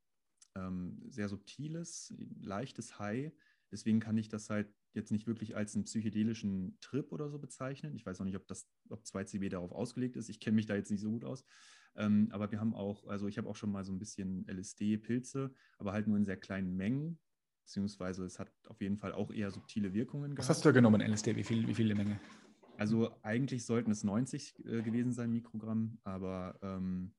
ähm, sehr subtiles, leichtes High Deswegen kann ich das halt jetzt nicht wirklich als einen psychedelischen Trip oder so bezeichnen. Ich weiß auch nicht, ob das, ob 2CB darauf ausgelegt ist. Ich kenne mich da jetzt nicht so gut aus. Ähm, aber wir haben auch, also ich habe auch schon mal so ein bisschen LSD-Pilze, aber halt nur in sehr kleinen Mengen. Beziehungsweise es hat auf jeden Fall auch eher subtile Wirkungen gehabt. Was hast du da genommen, LSD? Wie, viel, wie viele Menge? Also eigentlich sollten es 90 äh, gewesen sein, Mikrogramm, aber ähm,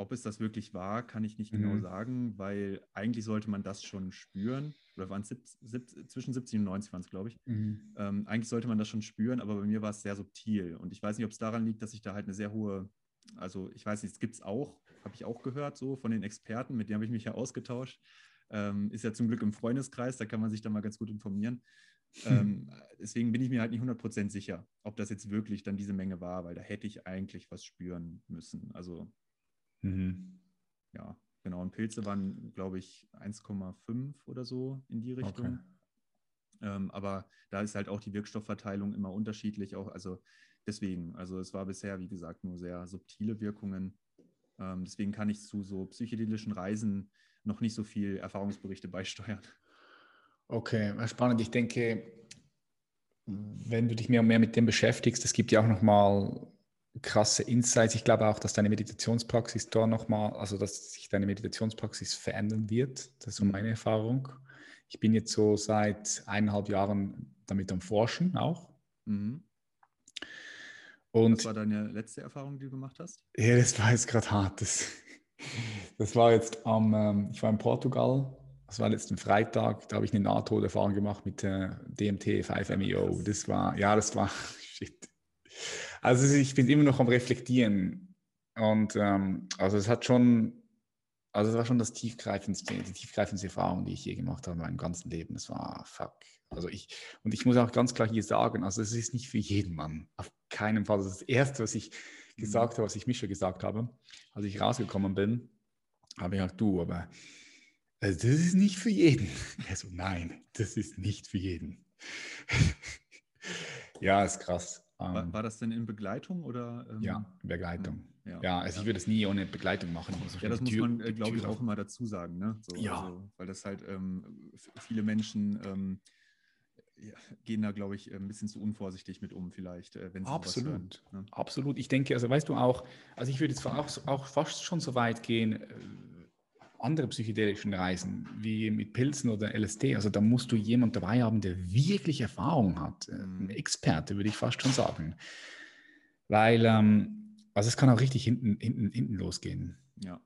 ob es das wirklich war, kann ich nicht genau mhm. genau sagen, weil eigentlich sollte man das schon spüren. Oder waren es zwischen 70 und 90 waren es, glaube ich. Mhm. Ähm, eigentlich sollte man das schon spüren, aber bei mir war es sehr subtil. Und ich weiß nicht, ob es daran liegt, dass ich da halt eine sehr hohe, also ich weiß nicht, es gibt es auch, habe ich auch gehört, so von den Experten, mit denen habe ich mich ja ausgetauscht. Ähm, ist ja zum Glück im Freundeskreis, da kann man sich da mal ganz gut informieren. Hm. Ähm, deswegen bin ich mir halt nicht 100% sicher, ob das jetzt wirklich dann diese Menge war, weil da hätte ich eigentlich was spüren müssen. Also Mhm. Ja, genau. Und Pilze waren, glaube ich, 1,5 oder so in die Richtung. Okay. Ähm, aber da ist halt auch die Wirkstoffverteilung immer unterschiedlich. Auch, also deswegen, also es war bisher, wie gesagt, nur sehr subtile Wirkungen. Ähm, deswegen kann ich zu so psychedelischen Reisen noch nicht so viel Erfahrungsberichte beisteuern. Okay, spannend. Ich denke, wenn du dich mehr und mehr mit dem beschäftigst, es gibt ja auch nochmal krasse Insights. Ich glaube auch, dass deine Meditationspraxis da nochmal, also dass sich deine Meditationspraxis verändern wird. Das ist so meine Erfahrung. Ich bin jetzt so seit eineinhalb Jahren damit am Forschen auch. Mhm. Und Was war deine letzte Erfahrung, die du gemacht hast? Ja, das war jetzt gerade hart. Das, das war jetzt am, ähm, ich war in Portugal, das war letzten Freitag, da habe ich eine Nahtoderfahrung gemacht mit äh, DMT 5-MeO. Das war, ja, das war, shit. Also ich bin immer noch am Reflektieren. Und ähm, also es hat schon, also es war schon das tiefgreifendste, die tiefgreifendste Erfahrung, die ich je gemacht habe in meinem ganzen Leben. Es war fuck. Also ich, und ich muss auch ganz klar hier sagen, also es ist nicht für jeden Mann. Auf keinen Fall. Das ist das Erste, was ich. Gesagt habe, was ich Mischa gesagt habe, als ich rausgekommen bin, habe ich gesagt, du, aber also das ist nicht für jeden. Er so, nein, das ist nicht für jeden. ja, ist krass. War, ähm, war, das denn in Begleitung oder? Ähm, ja, in Begleitung. Ja, ja also ja. ich würde es nie ohne Begleitung machen. ja, das muss man, äh, glaube ich, auch immer dazu sagen. Ne? So, ja. Also, weil das halt ähm, viele Menschen ähm, ja, gehen da, glaube ich, ein bisschen zu unvorsichtig mit um, vielleicht, äh, wenn sie Absolut. Hören, ne? Absolut. Ich denke, also weißt du auch, also ich würde jetzt auch, auch fast schon so weit gehen, äh, andere psychedelischen Reisen, wie mit Pilzen oder LSD, also da musst du jemanden dabei haben, der wirklich Erfahrung hat. Äh, ein mhm. Experte, würde ich fast schon sagen. Weil, ähm, also es kann auch richtig hinten, hinten, hinten losgehen. Ja.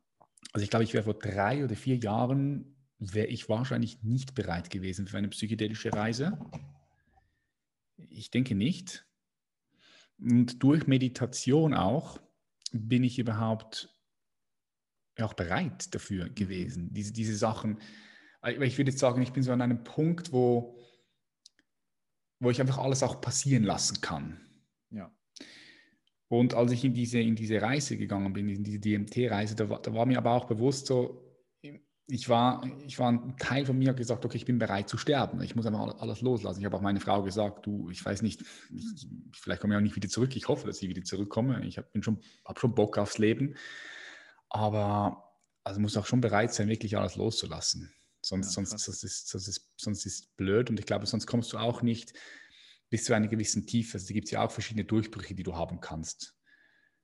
Also ich glaube, ich wäre vor drei oder vier Jahren, wäre ich wahrscheinlich nicht bereit gewesen für eine psychedelische Reise. Ich denke nicht. Und durch Meditation auch bin ich überhaupt auch bereit dafür Mhm. gewesen, diese, diese Sachen. Ich würde jetzt sagen, ich bin so an einem Punkt, wo, wo ich einfach alles auch passieren lassen kann. Ja. Und als ich in diese, in diese Reise gegangen bin, in diese DMT-Reise, da, da war mir aber auch bewusst so, ich war, ich war ein Teil von mir hat gesagt, okay, ich bin bereit zu sterben. Ich muss einfach alles- loslassen. Ich habe auch meine Frau gesagt, du, ich weiß nicht, ich, vielleicht komme ich auch nicht wieder zurück. Ich hoffe, dass ich wieder zurückkomme. Ich habe schon, hab schon Bock aufs Leben. Aber also muss auch schon bereit sein, wirklich alles loszulassen. Sonst, Ja, sonst, sonst, ist, sonst, ist, sonst ist blöd und ich glaube, sonst kommst du auch nicht bis zu einer gewissen Tiefe. Also, gibt es ja auch verschiedene Durchbrüche, die du haben kannst.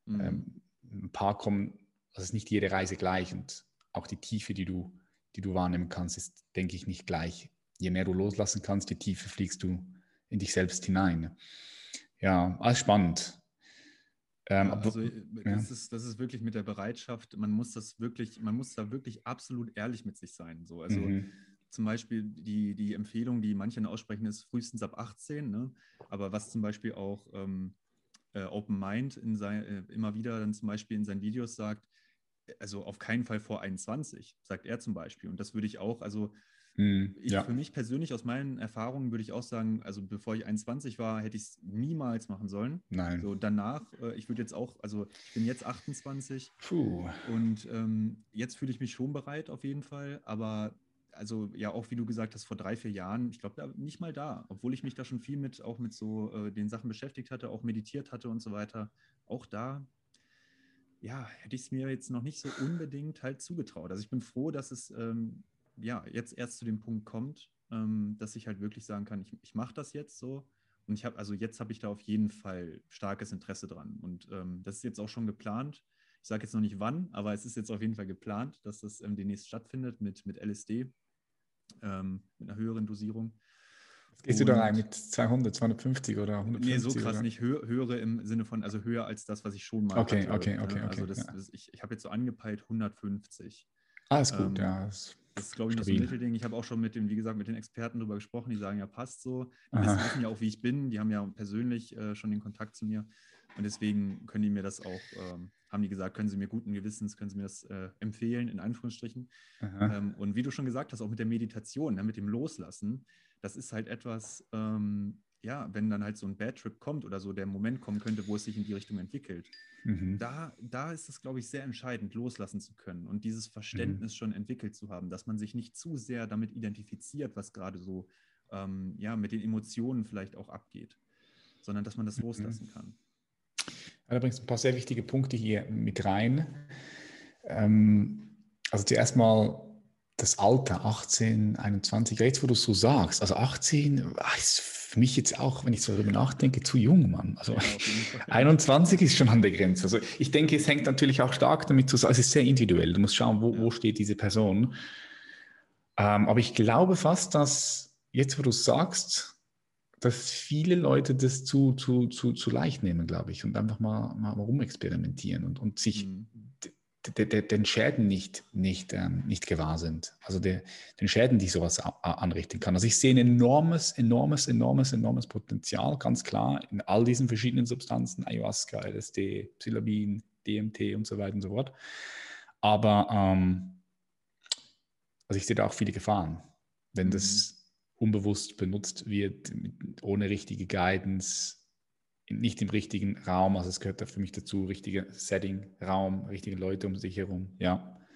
Mhm. Ähm, ein paar kommen, also ist nicht jede Reise gleich und auch die Tiefe, die du, die du wahrnehmen kannst, ist, denke ich, nicht gleich. Je mehr du loslassen kannst, je tiefer fliegst du in dich selbst hinein. Ja, alles spannend. Ähm, also äh, das, ist, das ist wirklich mit der Bereitschaft, man muss das wirklich, man muss da wirklich absolut ehrlich mit sich sein. So. Also Mhm. zum Beispiel die, die Empfehlung, die manche aussprechen, ist frühestens ab 18, ne? aber was zum Beispiel auch ähm, äh, Open Mind in sein, äh, immer wieder dann zum Beispiel in seinen Videos sagt, also auf keinen Fall vor 21, sagt er zum Beispiel. Und das würde ich auch, also Mhm. ich, ja. für mich persönlich aus meinen Erfahrungen würde ich auch sagen, also bevor ich 21 war, hätte ich es niemals machen sollen. Nein. So danach, äh, ich würde jetzt auch, also ich bin jetzt 28 Puh. und ähm, jetzt fühle ich mich schon bereit auf jeden Fall, aber also ja auch wie du gesagt hast, vor drei, vier Jahren, ich glaube da nicht mal da, obwohl ich mich da schon viel mit, auch mit so äh, den Sachen beschäftigt hatte, auch meditiert hatte und so weiter, auch da, ja, hätte ich es mir jetzt noch nicht so unbedingt halt zugetraut. Also ich bin froh, dass es ähm, ja jetzt erst zu dem Punkt kommt, ähm, dass ich halt wirklich sagen kann, ich, ich mache das jetzt so. Und ich habe, also jetzt habe ich da auf jeden Fall starkes Interesse dran. Und ähm, das ist jetzt auch schon geplant. Ich sage jetzt noch nicht wann, aber es ist jetzt auf jeden Fall geplant, dass das ähm, demnächst stattfindet mit, mit LSD, ähm, mit einer höheren Dosierung. Gehst du da rein mit 200, 250 oder 150? Nee, so krass oder? nicht. Hö höhere im Sinne von, also höher als das, was ich schon mal Okay, hatte. okay, ne? okay, Also okay, das, ja. das, ich, ich habe jetzt so angepeilt 150. Alles gut, ähm, ja. das- Das ist, glaube ich, noch so ein Stabil. Mittelding. Ich habe auch schon mit den, wie gesagt, mit den Experten darüber gesprochen, die sagen, ja, passt so. Die Aha. wissen, ja auch, wie ich bin. Die haben ja persönlich äh, schon den Kontakt zu mir. Und deswegen können die mir das auch, ähm, haben die gesagt, können sie mir guten Gewissens, können sie mir das äh, empfehlen, in Anführungsstrichen. Ähm, und wie du schon gesagt hast, auch mit der Meditation, ne, mit dem Loslassen, das ist halt etwas, ähm, ja, wenn dann halt so ein Bad Trip kommt oder so der Moment kommen könnte, wo es sich in die Richtung entwickelt, Mhm. da, da ist es, glaube ich, sehr entscheidend, loslassen zu können und dieses Mhm. Verständnis schon entwickelt zu haben, dass man sich nicht zu sehr damit identifiziert, was gerade so ähm, ja, mit den Emotionen vielleicht auch abgeht, sondern dass man das Mhm. loslassen kann. Ja, da bringst du ein paar sehr wichtige Punkte hier mit rein. Ähm, also zuerst mal das Alter, 18, 21, jetzt wo du es so sagst, also 18 ah, ist für mich jetzt auch, wenn ich so darüber nachdenke, zu jung, Mann. Also Ja, auf jeden Fall. 21 ist schon an der Grenze. Also ich denke, es hängt natürlich auch stark damit zusammen, es ist sehr individuell, du musst schauen, wo, wo steht diese Person. Ähm, aber ich glaube fast, dass jetzt, wo du es sagst, dass viele Leute das zu, zu, zu, zu leicht nehmen, glaube ich, und einfach mal, mal rumexperimentieren und, und sich Mhm. De, de, den Schäden nicht, nicht, ähm, nicht gewahr sind. Also der, den Schäden, die sowas anrichten kann. Also ich sehe ein enormes, enormes, enormes, enormes Potenzial, ganz klar, in all diesen verschiedenen Substanzen, Ayahuasca, LSD, Psilocybin, DMT und so weiter und so fort. Aber ähm, also ich sehe da auch viele Gefahren, wenn Mhm. das unbewusst benutzt wird, ohne richtige Guidance, nicht im richtigen Raum. Also es gehört da für mich dazu, richtiger Setting, Raum, richtige Leute um sich herum. Ja.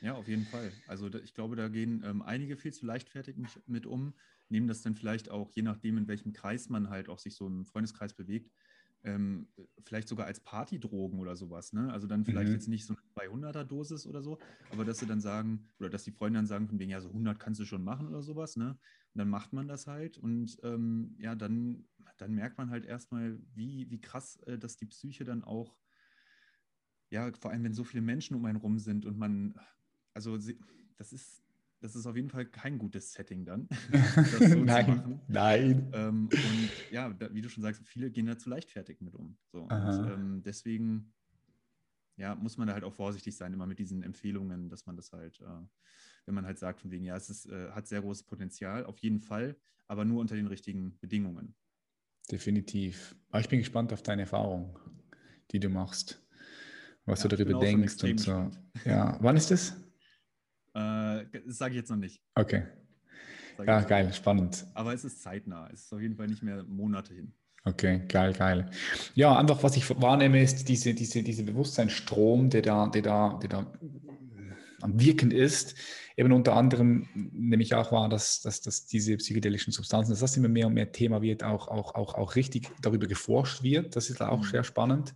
Ja, auf jeden Fall. Also da, ich glaube, da gehen ähm, einige viel zu leichtfertig mit, um, nehmen das dann vielleicht auch, je nachdem, in welchem Kreis man halt auch sich so im Freundeskreis bewegt, ähm, vielleicht sogar als Partydrogen oder sowas. Ne? Also dann vielleicht Mhm. jetzt nicht so eine 200er Dosis oder so, aber dass sie dann sagen, oder dass die Freunde dann sagen, von wegen, ja, so 100 kannst du schon machen oder sowas. Ne? Und dann macht man das halt und ähm, ja, dann, dann merkt man halt erstmal, wie, wie krass äh, dass die Psyche dann auch, ja, vor allem wenn so viele Menschen um einen rum sind und man, also das ist, das ist auf jeden Fall kein gutes Setting dann, so nein, nein. Ähm, und ja, da, wie du schon sagst, viele gehen da zu leichtfertig mit um. So. Und, ähm, deswegen ja, muss man da halt auch vorsichtig sein, immer mit diesen Empfehlungen, dass man das halt, äh, wenn man halt sagt, von wegen, ja, es ist, äh, hat sehr großes Potenzial, auf jeden Fall, aber nur unter den richtigen Bedingungen. Definitiv. Aber ich bin gespannt auf deine Erfahrung, die du machst. was ja, du darüber denkst und so. Gespannt. Ja, wann ist das? Äh, das sage ich jetzt noch nicht. Okay. Ja, geil, spannend. Aber es ist zeitnah. Es ist auf jeden Fall nicht mehr Monate hin. Okay, geil, geil. Ja, einfach, was ich wahrnehme, ist diese, diese, diese Bewusstseinsstrom, der da, der da, der da am Wirken ist. Eben unter anderem nehme ich auch wahr, dass, dass, dass diese psychedelischen Substanzen, dass das immer mehr und mehr Thema wird, auch, auch, auch, auch richtig darüber geforscht wird. Das ist auch mhm. sehr spannend,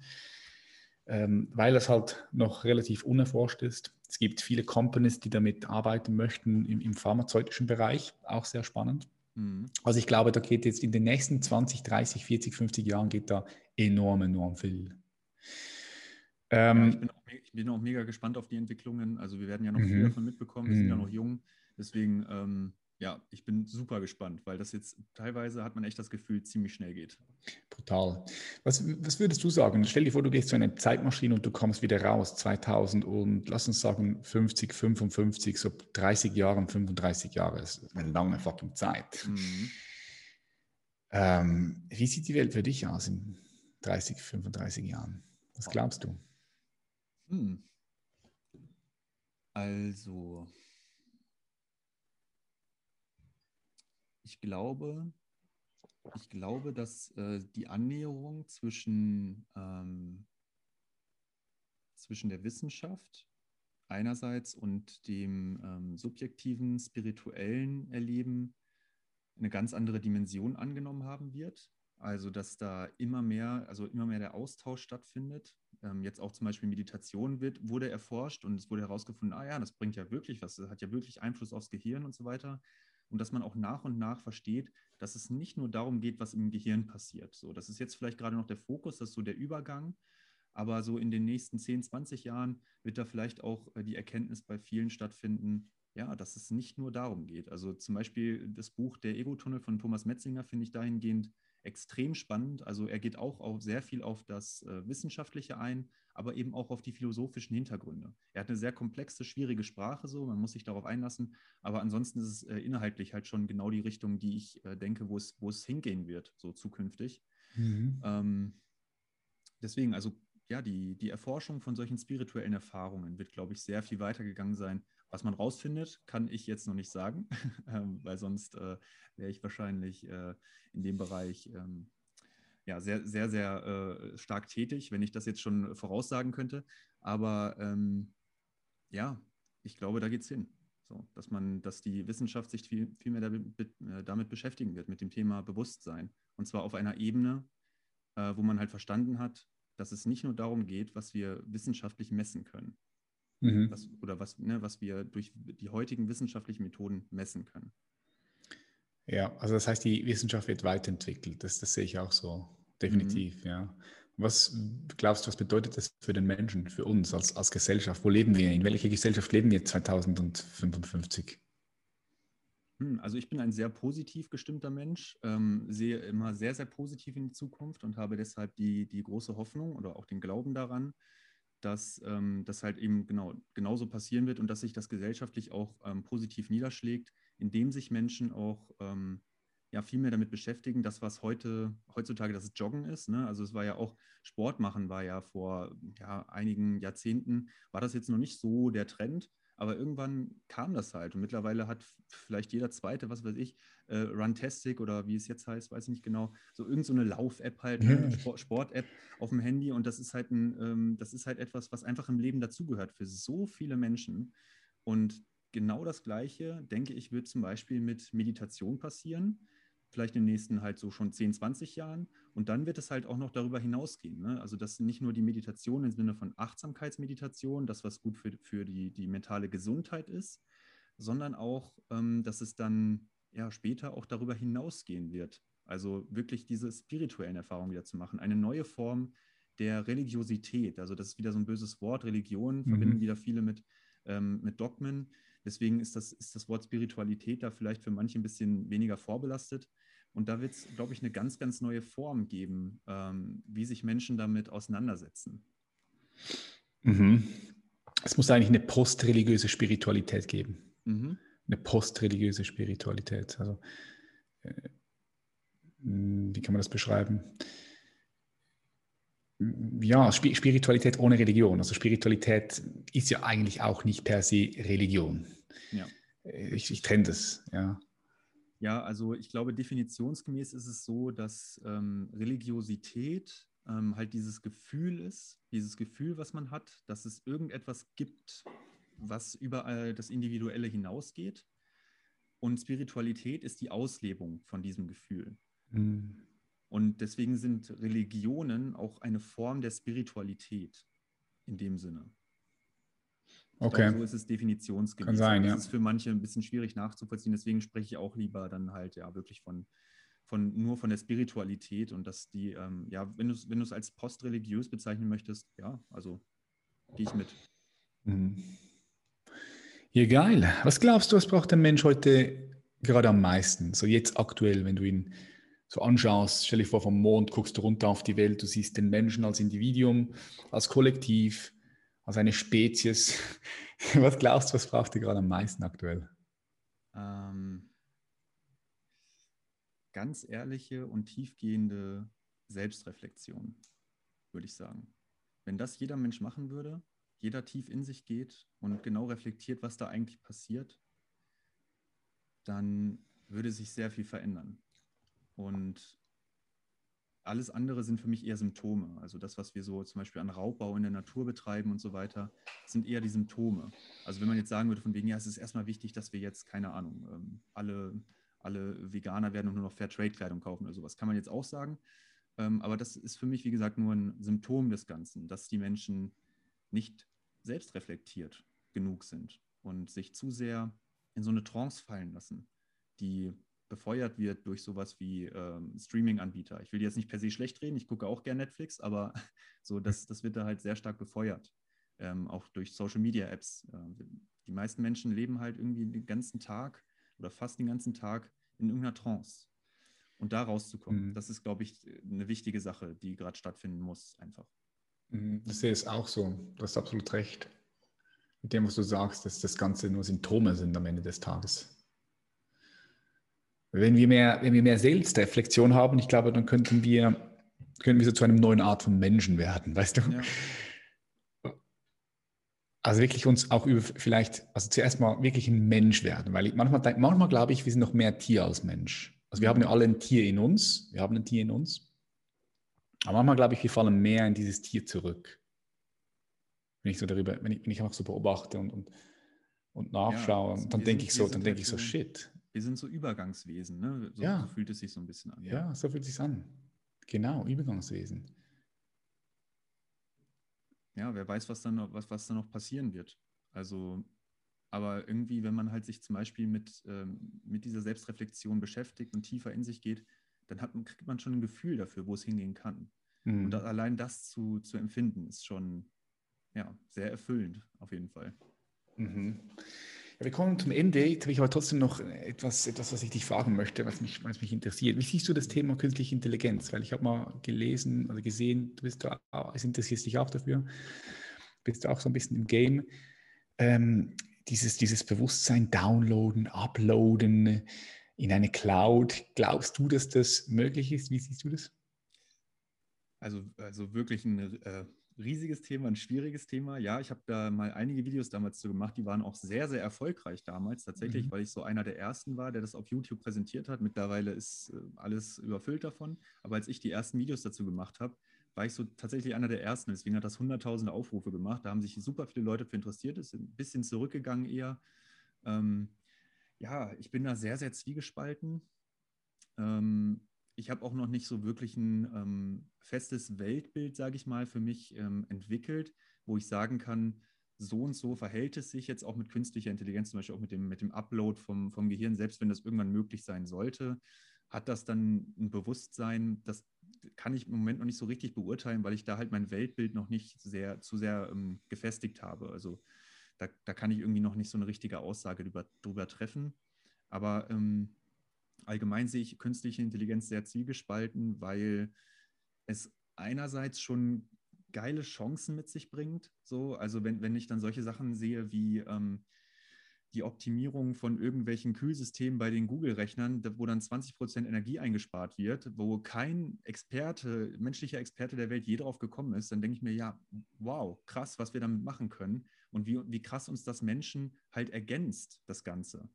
ähm, weil es halt noch relativ unerforscht ist. Es gibt viele Companies, die damit arbeiten möchten im, im pharmazeutischen Bereich, auch sehr spannend. Mhm. Also ich glaube, da geht jetzt in den nächsten 20, 30, 40, 50 Jahren geht da enorm, enorm viel. Ähm, ja, ich, bin auch, ich, bin auch, mega gespannt auf die Entwicklungen. Also wir werden ja noch viel mhm. davon mitbekommen. Wir sind ja mhm. noch jung. Deswegen ähm, ja, ich bin super gespannt, weil das jetzt teilweise hat man echt das Gefühl, ziemlich schnell geht. Brutal. Was, was würdest du sagen? Stell dir vor, du gehst zu einer Zeitmaschine und du kommst wieder raus, 2000 und lass uns sagen 50, 55, so 30 Jahre, 35 Jahre, das ist eine lange fucking Zeit. Mhm. Ähm, wie sieht die Welt für dich aus in 30, 35 Jahren? Was glaubst du? Hm. Also, ich glaube, ich glaube, dass äh, die Annäherung zwischen, ähm, zwischen der Wissenschaft einerseits und dem ähm, subjektiven, spirituellen Erleben eine ganz andere Dimension angenommen haben wird. Also, dass da immer mehr, also immer mehr der Austausch stattfindet. Ähm, jetzt auch zum Beispiel Meditation wird, wurde erforscht und es wurde herausgefunden, ah ja, das bringt ja wirklich was, das hat ja wirklich Einfluss aufs Gehirn und so weiter und dass man auch nach und nach versteht, dass es nicht nur darum geht, was im Gehirn passiert. So, das ist jetzt vielleicht gerade noch der Fokus, das ist so der Übergang, aber so in den nächsten 10, 20 Jahren wird da vielleicht auch äh, die Erkenntnis bei vielen stattfinden, ja, dass es nicht nur darum geht. Also zum Beispiel das Buch Der Ego-Tunnel von Thomas Metzinger finde ich dahingehend extrem spannend. Also er geht auch auf sehr viel auf das äh, Wissenschaftliche ein, aber eben auch auf die philosophischen Hintergründe. Er hat eine sehr komplexe, schwierige Sprache, so man muss sich darauf einlassen, aber ansonsten ist es äh, inhaltlich halt schon genau die Richtung, die ich äh, denke, wo es, wo es hingehen wird, so zukünftig. Mhm. Ähm, deswegen, also ja, die, die Erforschung von solchen spirituellen Erfahrungen wird, glaube ich, sehr viel weitergegangen sein. Was man rausfindet, kann ich jetzt noch nicht sagen, ähm, weil sonst äh, wäre ich wahrscheinlich äh, in dem Bereich ähm, ja, sehr, sehr, sehr äh, stark tätig, wenn ich das jetzt schon voraussagen könnte. Aber ähm, ja, ich glaube, da geht es hin. So, dass man, dass die Wissenschaft sich viel, viel mehr damit, äh, damit beschäftigen wird, mit dem Thema Bewusstsein. Und zwar auf einer Ebene, äh, wo man halt verstanden hat, dass es nicht nur darum geht, was wir wissenschaftlich messen können. Mhm. Was, oder was, ne, was wir durch die heutigen wissenschaftlichen Methoden messen können. Ja, also das heißt, die Wissenschaft wird weiterentwickelt. Das, das sehe ich auch so. Definitiv, mhm. ja. Was glaubst du, was bedeutet das für den Menschen, für uns als, als Gesellschaft? Wo leben wir? In welcher Gesellschaft leben wir 2055? Hm, also ich bin ein sehr positiv gestimmter Mensch, ähm, sehe immer sehr, sehr positiv in die Zukunft und habe deshalb die, die große Hoffnung oder auch den Glauben daran, dass ähm, das halt eben genau, genauso passieren wird und dass sich das gesellschaftlich auch ähm, positiv niederschlägt, indem sich Menschen auch ähm, ja viel mehr damit beschäftigen, das, was heute, heutzutage das Joggen ist. Ne? Also es war ja auch, Sport machen war ja vor ja, einigen Jahrzehnten, war das jetzt noch nicht so der Trend, aber irgendwann kam das halt. Und mittlerweile hat vielleicht jeder Zweite, was weiß ich, äh, Runtastic oder wie es jetzt heißt, weiß ich nicht genau, so irgendeine so Lauf-App halt, ne? Sport-App auf dem Handy. Und das ist halt ein, ähm, das ist halt etwas, was einfach im Leben dazugehört für so viele Menschen. Und genau das Gleiche, denke ich, wird zum Beispiel mit Meditation passieren vielleicht in den nächsten halt so schon 10, 20 Jahren. Und dann wird es halt auch noch darüber hinausgehen. Ne? Also dass nicht nur die Meditation im Sinne von Achtsamkeitsmeditation, das was gut für, für die, die mentale Gesundheit ist, sondern auch, ähm, dass es dann ja später auch darüber hinausgehen wird. Also wirklich diese spirituellen Erfahrungen wieder zu machen. Eine neue Form der Religiosität. Also das ist wieder so ein böses Wort. Religion mhm. verbinden wieder viele mit, ähm, mit Dogmen. Deswegen ist das, ist das Wort Spiritualität da vielleicht für manche ein bisschen weniger vorbelastet. Und da wird es, glaube ich, eine ganz, ganz neue Form geben, ähm, wie sich Menschen damit auseinandersetzen. Mhm. Es muss eigentlich eine postreligiöse Spiritualität geben. Mhm. Eine postreligiöse Spiritualität. Also, äh, wie kann man das beschreiben? Ja, Spiritualität ohne Religion. Also Spiritualität ist ja eigentlich auch nicht per se Religion. Ja. Ich, ich trenne das, ja. Ja, also ich glaube, definitionsgemäß ist es so, dass ähm, Religiosität ähm, halt dieses Gefühl ist, dieses Gefühl, was man hat, dass es irgendetwas gibt, was über das Individuelle hinausgeht. Und Spiritualität ist die Auslebung von diesem Gefühl. Mhm. Und deswegen sind Religionen auch eine Form der Spiritualität in dem Sinne. Okay. Glaube, so ist es definitionsgemäß. Kann sein, das ja. ist für manche ein bisschen schwierig nachzuvollziehen. Deswegen spreche ich auch lieber dann halt ja wirklich von, von nur von der Spiritualität und dass die, ähm, ja, wenn du es wenn als postreligiös bezeichnen möchtest, ja, also gehe ich mit. Mhm. Ja, geil. Was glaubst du, was braucht der Mensch heute gerade am meisten? So jetzt aktuell, wenn du ihn so anschaust, stell dich vor, vom Mond guckst du runter auf die Welt, du siehst den Menschen als Individuum, als Kollektiv, als eine Spezies. Was glaubst du, was braucht ihr gerade am meisten aktuell? Ähm, ganz ehrliche und tiefgehende Selbstreflexion, würde ich sagen. Wenn das jeder Mensch machen würde, jeder tief in sich geht und genau reflektiert, was da eigentlich passiert, dann würde sich sehr viel verändern. Und alles andere sind für mich eher Symptome. Also das, was wir so zum Beispiel an Raubbau in der Natur betreiben und so weiter, sind eher die Symptome. Also wenn man jetzt sagen würde, von wegen, ja, es ist erstmal wichtig, dass wir jetzt, keine Ahnung, ähm, alle, alle Veganer werden und nur noch Fairtrade-Kleidung kaufen oder sowas, kann man jetzt auch sagen. Ähm, aber das ist für mich, wie gesagt, nur ein Symptom des Ganzen, dass die Menschen nicht selbstreflektiert genug sind und sich zu sehr in so eine Trance fallen lassen, die befeuert wird durch sowas wie ähm, Streaming-Anbieter. Ich will jetzt nicht per se schlecht reden, ich gucke auch gerne Netflix, aber so, das, das wird da halt sehr stark befeuert. Ähm, auch durch Social-Media-Apps. Äh, die meisten Menschen leben halt irgendwie den ganzen Tag oder fast den ganzen Tag in irgendeiner Trance. Und da rauszukommen, mhm. das ist, glaube ich, eine wichtige Sache, die gerade stattfinden muss, einfach. Mhm, ich sehe es auch so. Du hast absolut recht. Mit dem, was du sagst, dass das Ganze nur Symptome sind am Ende des Tages. Wenn wir mehr, wenn wir mehr Selbstreflexion haben, ich glaube, dann könnten wir, können wir so zu einem neuen Art von Menschen werden, weißt du? Ja. Also wirklich uns auch über vielleicht, also zuerst mal wirklich ein Mensch werden, weil ich manchmal, manchmal glaube ich, wir sind noch mehr Tier als Mensch. Also wir haben ja alle ein Tier in uns, wir haben ein Tier in uns. Aber manchmal glaube ich, wir fallen mehr in dieses Tier zurück. Wenn ich so darüber, wenn ich, wenn ich einfach so beobachte und, und, und nachschaue, ja, dann denke ich so, dann denke ich so, shit, wir sind so Übergangswesen, ne? So, ja. so fühlt es sich so ein bisschen an. Ja, ja so fühlt es sich an. Genau, Übergangswesen. Ja, wer weiß, was dann noch, was, was dann noch passieren wird. Also, aber irgendwie, wenn man halt sich zum Beispiel mit, ähm, mit dieser Selbstreflexion beschäftigt und tiefer in sich geht, dann hat, kriegt man schon ein Gefühl dafür, wo es hingehen kann. Mhm. Und da, allein das zu, zu empfinden, ist schon ja, sehr erfüllend, auf jeden Fall. Mhm. Ja, wir kommen zum Ende. Jetzt habe ich aber trotzdem noch etwas, etwas, was ich dich fragen möchte, was mich, was mich interessiert. Wie siehst du das Thema künstliche Intelligenz? Weil ich habe mal gelesen oder gesehen, du bist da, es interessiert dich auch dafür, bist auch so ein bisschen im Game. Ähm, dieses, dieses Bewusstsein downloaden, uploaden in eine Cloud. Glaubst du, dass das möglich ist? Wie siehst du das? Also, also wirklich ein äh, riesiges Thema, ein schwieriges Thema. Ja, ich habe da mal einige Videos damals zu gemacht, die waren auch sehr, sehr erfolgreich damals, tatsächlich, mhm. weil ich so einer der ersten war, der das auf YouTube präsentiert hat. Mittlerweile ist äh, alles überfüllt davon. Aber als ich die ersten Videos dazu gemacht habe, war ich so tatsächlich einer der ersten. Deswegen hat das hunderttausende Aufrufe gemacht. Da haben sich super viele Leute für interessiert. Es ist ein bisschen zurückgegangen eher. Ähm, ja, ich bin da sehr, sehr zwiegespalten. Ähm, ich habe auch noch nicht so wirklich ein ähm, festes Weltbild, sage ich mal, für mich ähm, entwickelt, wo ich sagen kann, so und so verhält es sich jetzt auch mit künstlicher Intelligenz, zum Beispiel auch mit dem, mit dem Upload vom, vom Gehirn, selbst wenn das irgendwann möglich sein sollte, hat das dann ein Bewusstsein, das kann ich im Moment noch nicht so richtig beurteilen, weil ich da halt mein Weltbild noch nicht sehr, zu sehr ähm, gefestigt habe. Also da, da kann ich irgendwie noch nicht so eine richtige Aussage drüber, drüber treffen. Aber ähm, allgemein sehe ich künstliche Intelligenz sehr zielgespalten, weil es einerseits schon geile Chancen mit sich bringt. So, also wenn, wenn ich dann solche Sachen sehe wie, ähm, die Optimierung von irgendwelchen Kühlsystemen bei den Google-Rechnern, wo dann 20 Prozent Energie eingespart wird, wo kein Experte, menschlicher Experte der Welt je drauf gekommen ist, dann denke ich mir, ja, wow, krass, was wir damit machen können und wie, wie krass uns das Menschen halt ergänzt, das Ganze.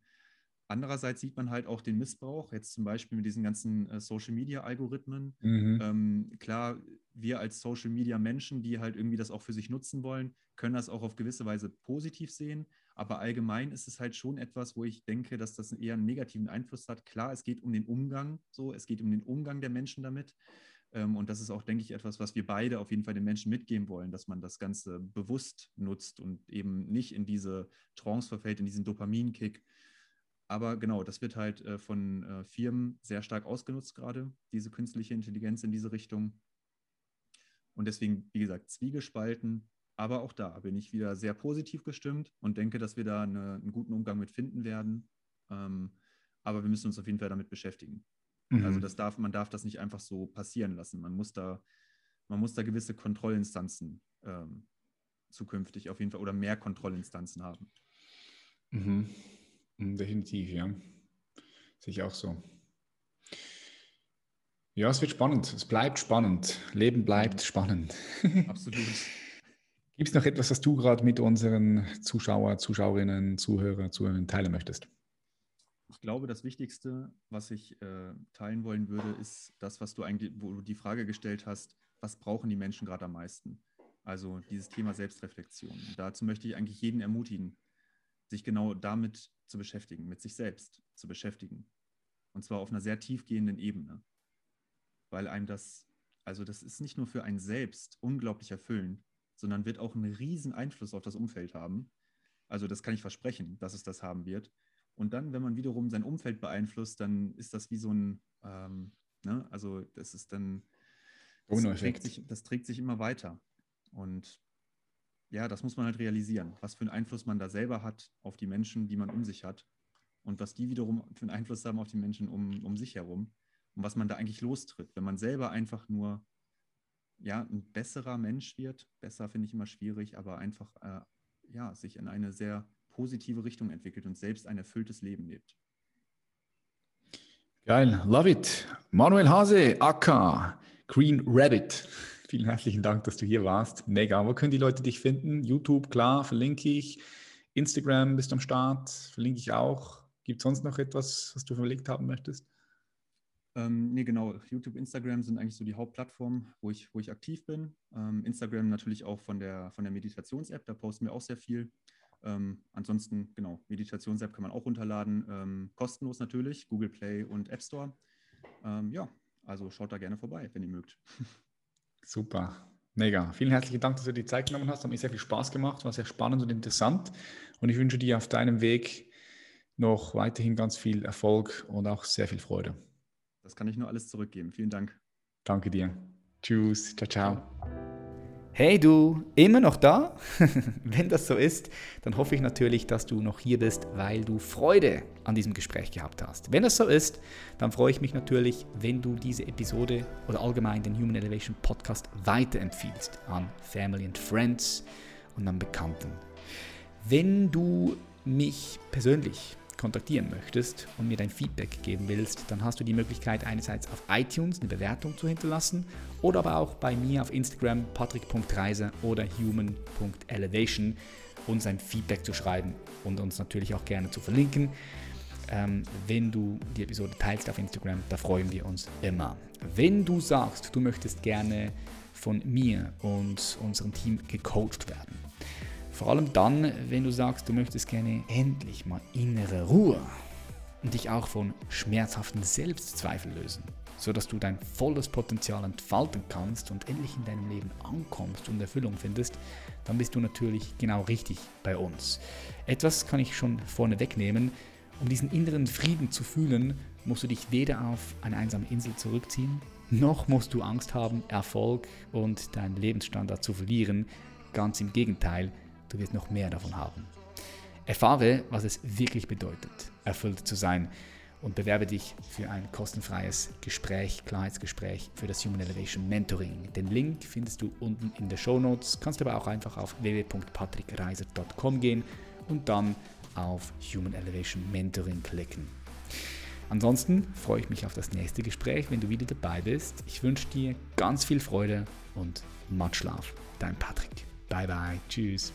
Andererseits sieht man halt auch den Missbrauch, jetzt zum Beispiel mit diesen ganzen äh, Social-Media-Algorithmen. Mhm. Ähm, klar, wir als Social-Media-Menschen, die halt irgendwie das auch für sich nutzen wollen, können das auch auf gewisse Weise positiv sehen. Aber allgemein ist es halt schon etwas, wo ich denke, dass das eher einen negativen Einfluss hat. Klar, es geht um den Umgang, so, es geht um den Umgang der Menschen damit. Ähm, und das ist auch, denke ich, etwas, was wir beide auf jeden Fall den Menschen mitgeben wollen, dass man das Ganze bewusst nutzt und eben nicht in diese Trance verfällt, in diesen Dopaminkick aber genau, das wird halt äh, von äh, Firmen sehr stark ausgenutzt gerade, diese künstliche Intelligenz in diese Richtung. Und deswegen, wie gesagt, zwiegespalten. Aber auch da bin ich wieder sehr positiv gestimmt und denke, dass wir da eine, einen guten Umgang mit finden werden. Ähm, aber wir müssen uns auf jeden Fall damit beschäftigen. Mhm. Also das darf, man darf das nicht einfach so passieren lassen. Man muss da, man muss da gewisse Kontrollinstanzen ähm, zukünftig auf jeden Fall oder mehr Kontrollinstanzen haben. Mhm. Hm, definitiv, ja. Sehe ich auch so. Ja, es wird spannend. Es bleibt spannend. Leben bleibt spannend. Absolut. Gibt es noch etwas, was du gerade mit unseren Zuschauer, Zuschauerinnen, Zuhörer, Zuhörern teilen möchtest? Ich glaube, das Wichtigste, was ich äh, teilen wollen würde, ist das, was du eigentlich, wo du die Frage gestellt hast, was brauchen die Menschen gerade am meisten? Also dieses Thema Selbstreflexion. Dazu möchte ich eigentlich jeden ermutigen, sich genau damit zu beschäftigen, mit sich selbst zu beschäftigen. Und zwar auf einer sehr tiefgehenden Ebene. Weil einem das, also das ist nicht nur für ein selbst unglaublich erfüllend, sondern wird auch einen riesen Einfluss auf das Umfeld haben. Also das kann ich versprechen, dass es das haben wird. Und dann, wenn man wiederum sein Umfeld beeinflusst, dann ist das wie so ein, ähm, ne? also das ist dann, das trägt, sich, das trägt sich immer weiter. Und ja, das muss man halt realisieren, was für einen Einfluss man da selber hat auf die Menschen, die man um sich hat und was die wiederum für einen Einfluss haben auf die Menschen um, um sich herum und was man da eigentlich lostritt. Wenn man selber einfach nur ja, ein besserer Mensch wird, besser finde ich immer schwierig, aber einfach äh, ja, sich in eine sehr positive Richtung entwickelt und selbst ein erfülltes Leben lebt. Geil, love it. Manuel Hase, Akka, Green Rabbit. Vielen herzlichen Dank, dass du hier warst. Mega. Wo können die Leute dich finden? YouTube, klar, verlinke ich. Instagram bist am Start, verlinke ich auch. Gibt es sonst noch etwas, was du verlegt haben möchtest? Ähm, nee, genau. YouTube, Instagram sind eigentlich so die Hauptplattformen, wo ich, wo ich aktiv bin. Ähm, Instagram natürlich auch von der, von der Meditations-App, da posten wir auch sehr viel. Ähm, ansonsten, genau, Meditations-App kann man auch runterladen, ähm, kostenlos natürlich, Google Play und App Store. Ähm, ja, also schaut da gerne vorbei, wenn ihr mögt. Super. Mega. Vielen herzlichen Dank, dass du die Zeit genommen hast. Hat mir sehr viel Spaß gemacht, war sehr spannend und interessant. Und ich wünsche dir auf deinem Weg noch weiterhin ganz viel Erfolg und auch sehr viel Freude. Das kann ich nur alles zurückgeben. Vielen Dank. Danke dir. Tschüss. Ciao, ciao. Hey du, immer noch da? Wenn das so ist, dann hoffe ich natürlich, dass du noch hier bist, weil du Freude an diesem Gespräch gehabt hast. Wenn das so ist, dann freue ich mich natürlich, wenn du diese Episode oder allgemein den Human Elevation Podcast weiterempfiehlst an Family and Friends und an Bekannten. Wenn du mich persönlich kontaktieren möchtest und mir dein Feedback geben willst, dann hast du die Möglichkeit einerseits auf iTunes eine Bewertung zu hinterlassen oder aber auch bei mir auf Instagram patrick.reiser oder human.elevation uns ein Feedback zu schreiben und uns natürlich auch gerne zu verlinken. Ähm, wenn du die Episode teilst auf Instagram, da freuen wir uns immer. Wenn du sagst, du möchtest gerne von mir und unserem Team gecoacht werden, vor allem dann, wenn du sagst, du möchtest gerne endlich mal innere Ruhe und dich auch von schmerzhaften Selbstzweifeln lösen, sodass du dein volles Potenzial entfalten kannst und endlich in deinem Leben ankommst und Erfüllung findest, dann bist du natürlich genau richtig bei uns. Etwas kann ich schon vorne wegnehmen. Um diesen inneren Frieden zu fühlen, musst du dich weder auf eine einsame Insel zurückziehen, noch musst du Angst haben, Erfolg und deinen Lebensstandard zu verlieren. Ganz im Gegenteil, du wirst noch mehr davon haben. Erfahre, was es wirklich bedeutet, erfüllt zu sein und bewerbe dich für ein kostenfreies Gespräch, Klarheitsgespräch für das Human Elevation Mentoring. Den Link findest du unten in den Show Notes, kannst aber auch einfach auf www.patrickreiser.com gehen und dann auf Human Elevation Mentoring klicken. Ansonsten freue ich mich auf das nächste Gespräch, wenn du wieder dabei bist. Ich wünsche dir ganz viel Freude und Matschlaf. Dein Patrick. Bye bye. Tschüss.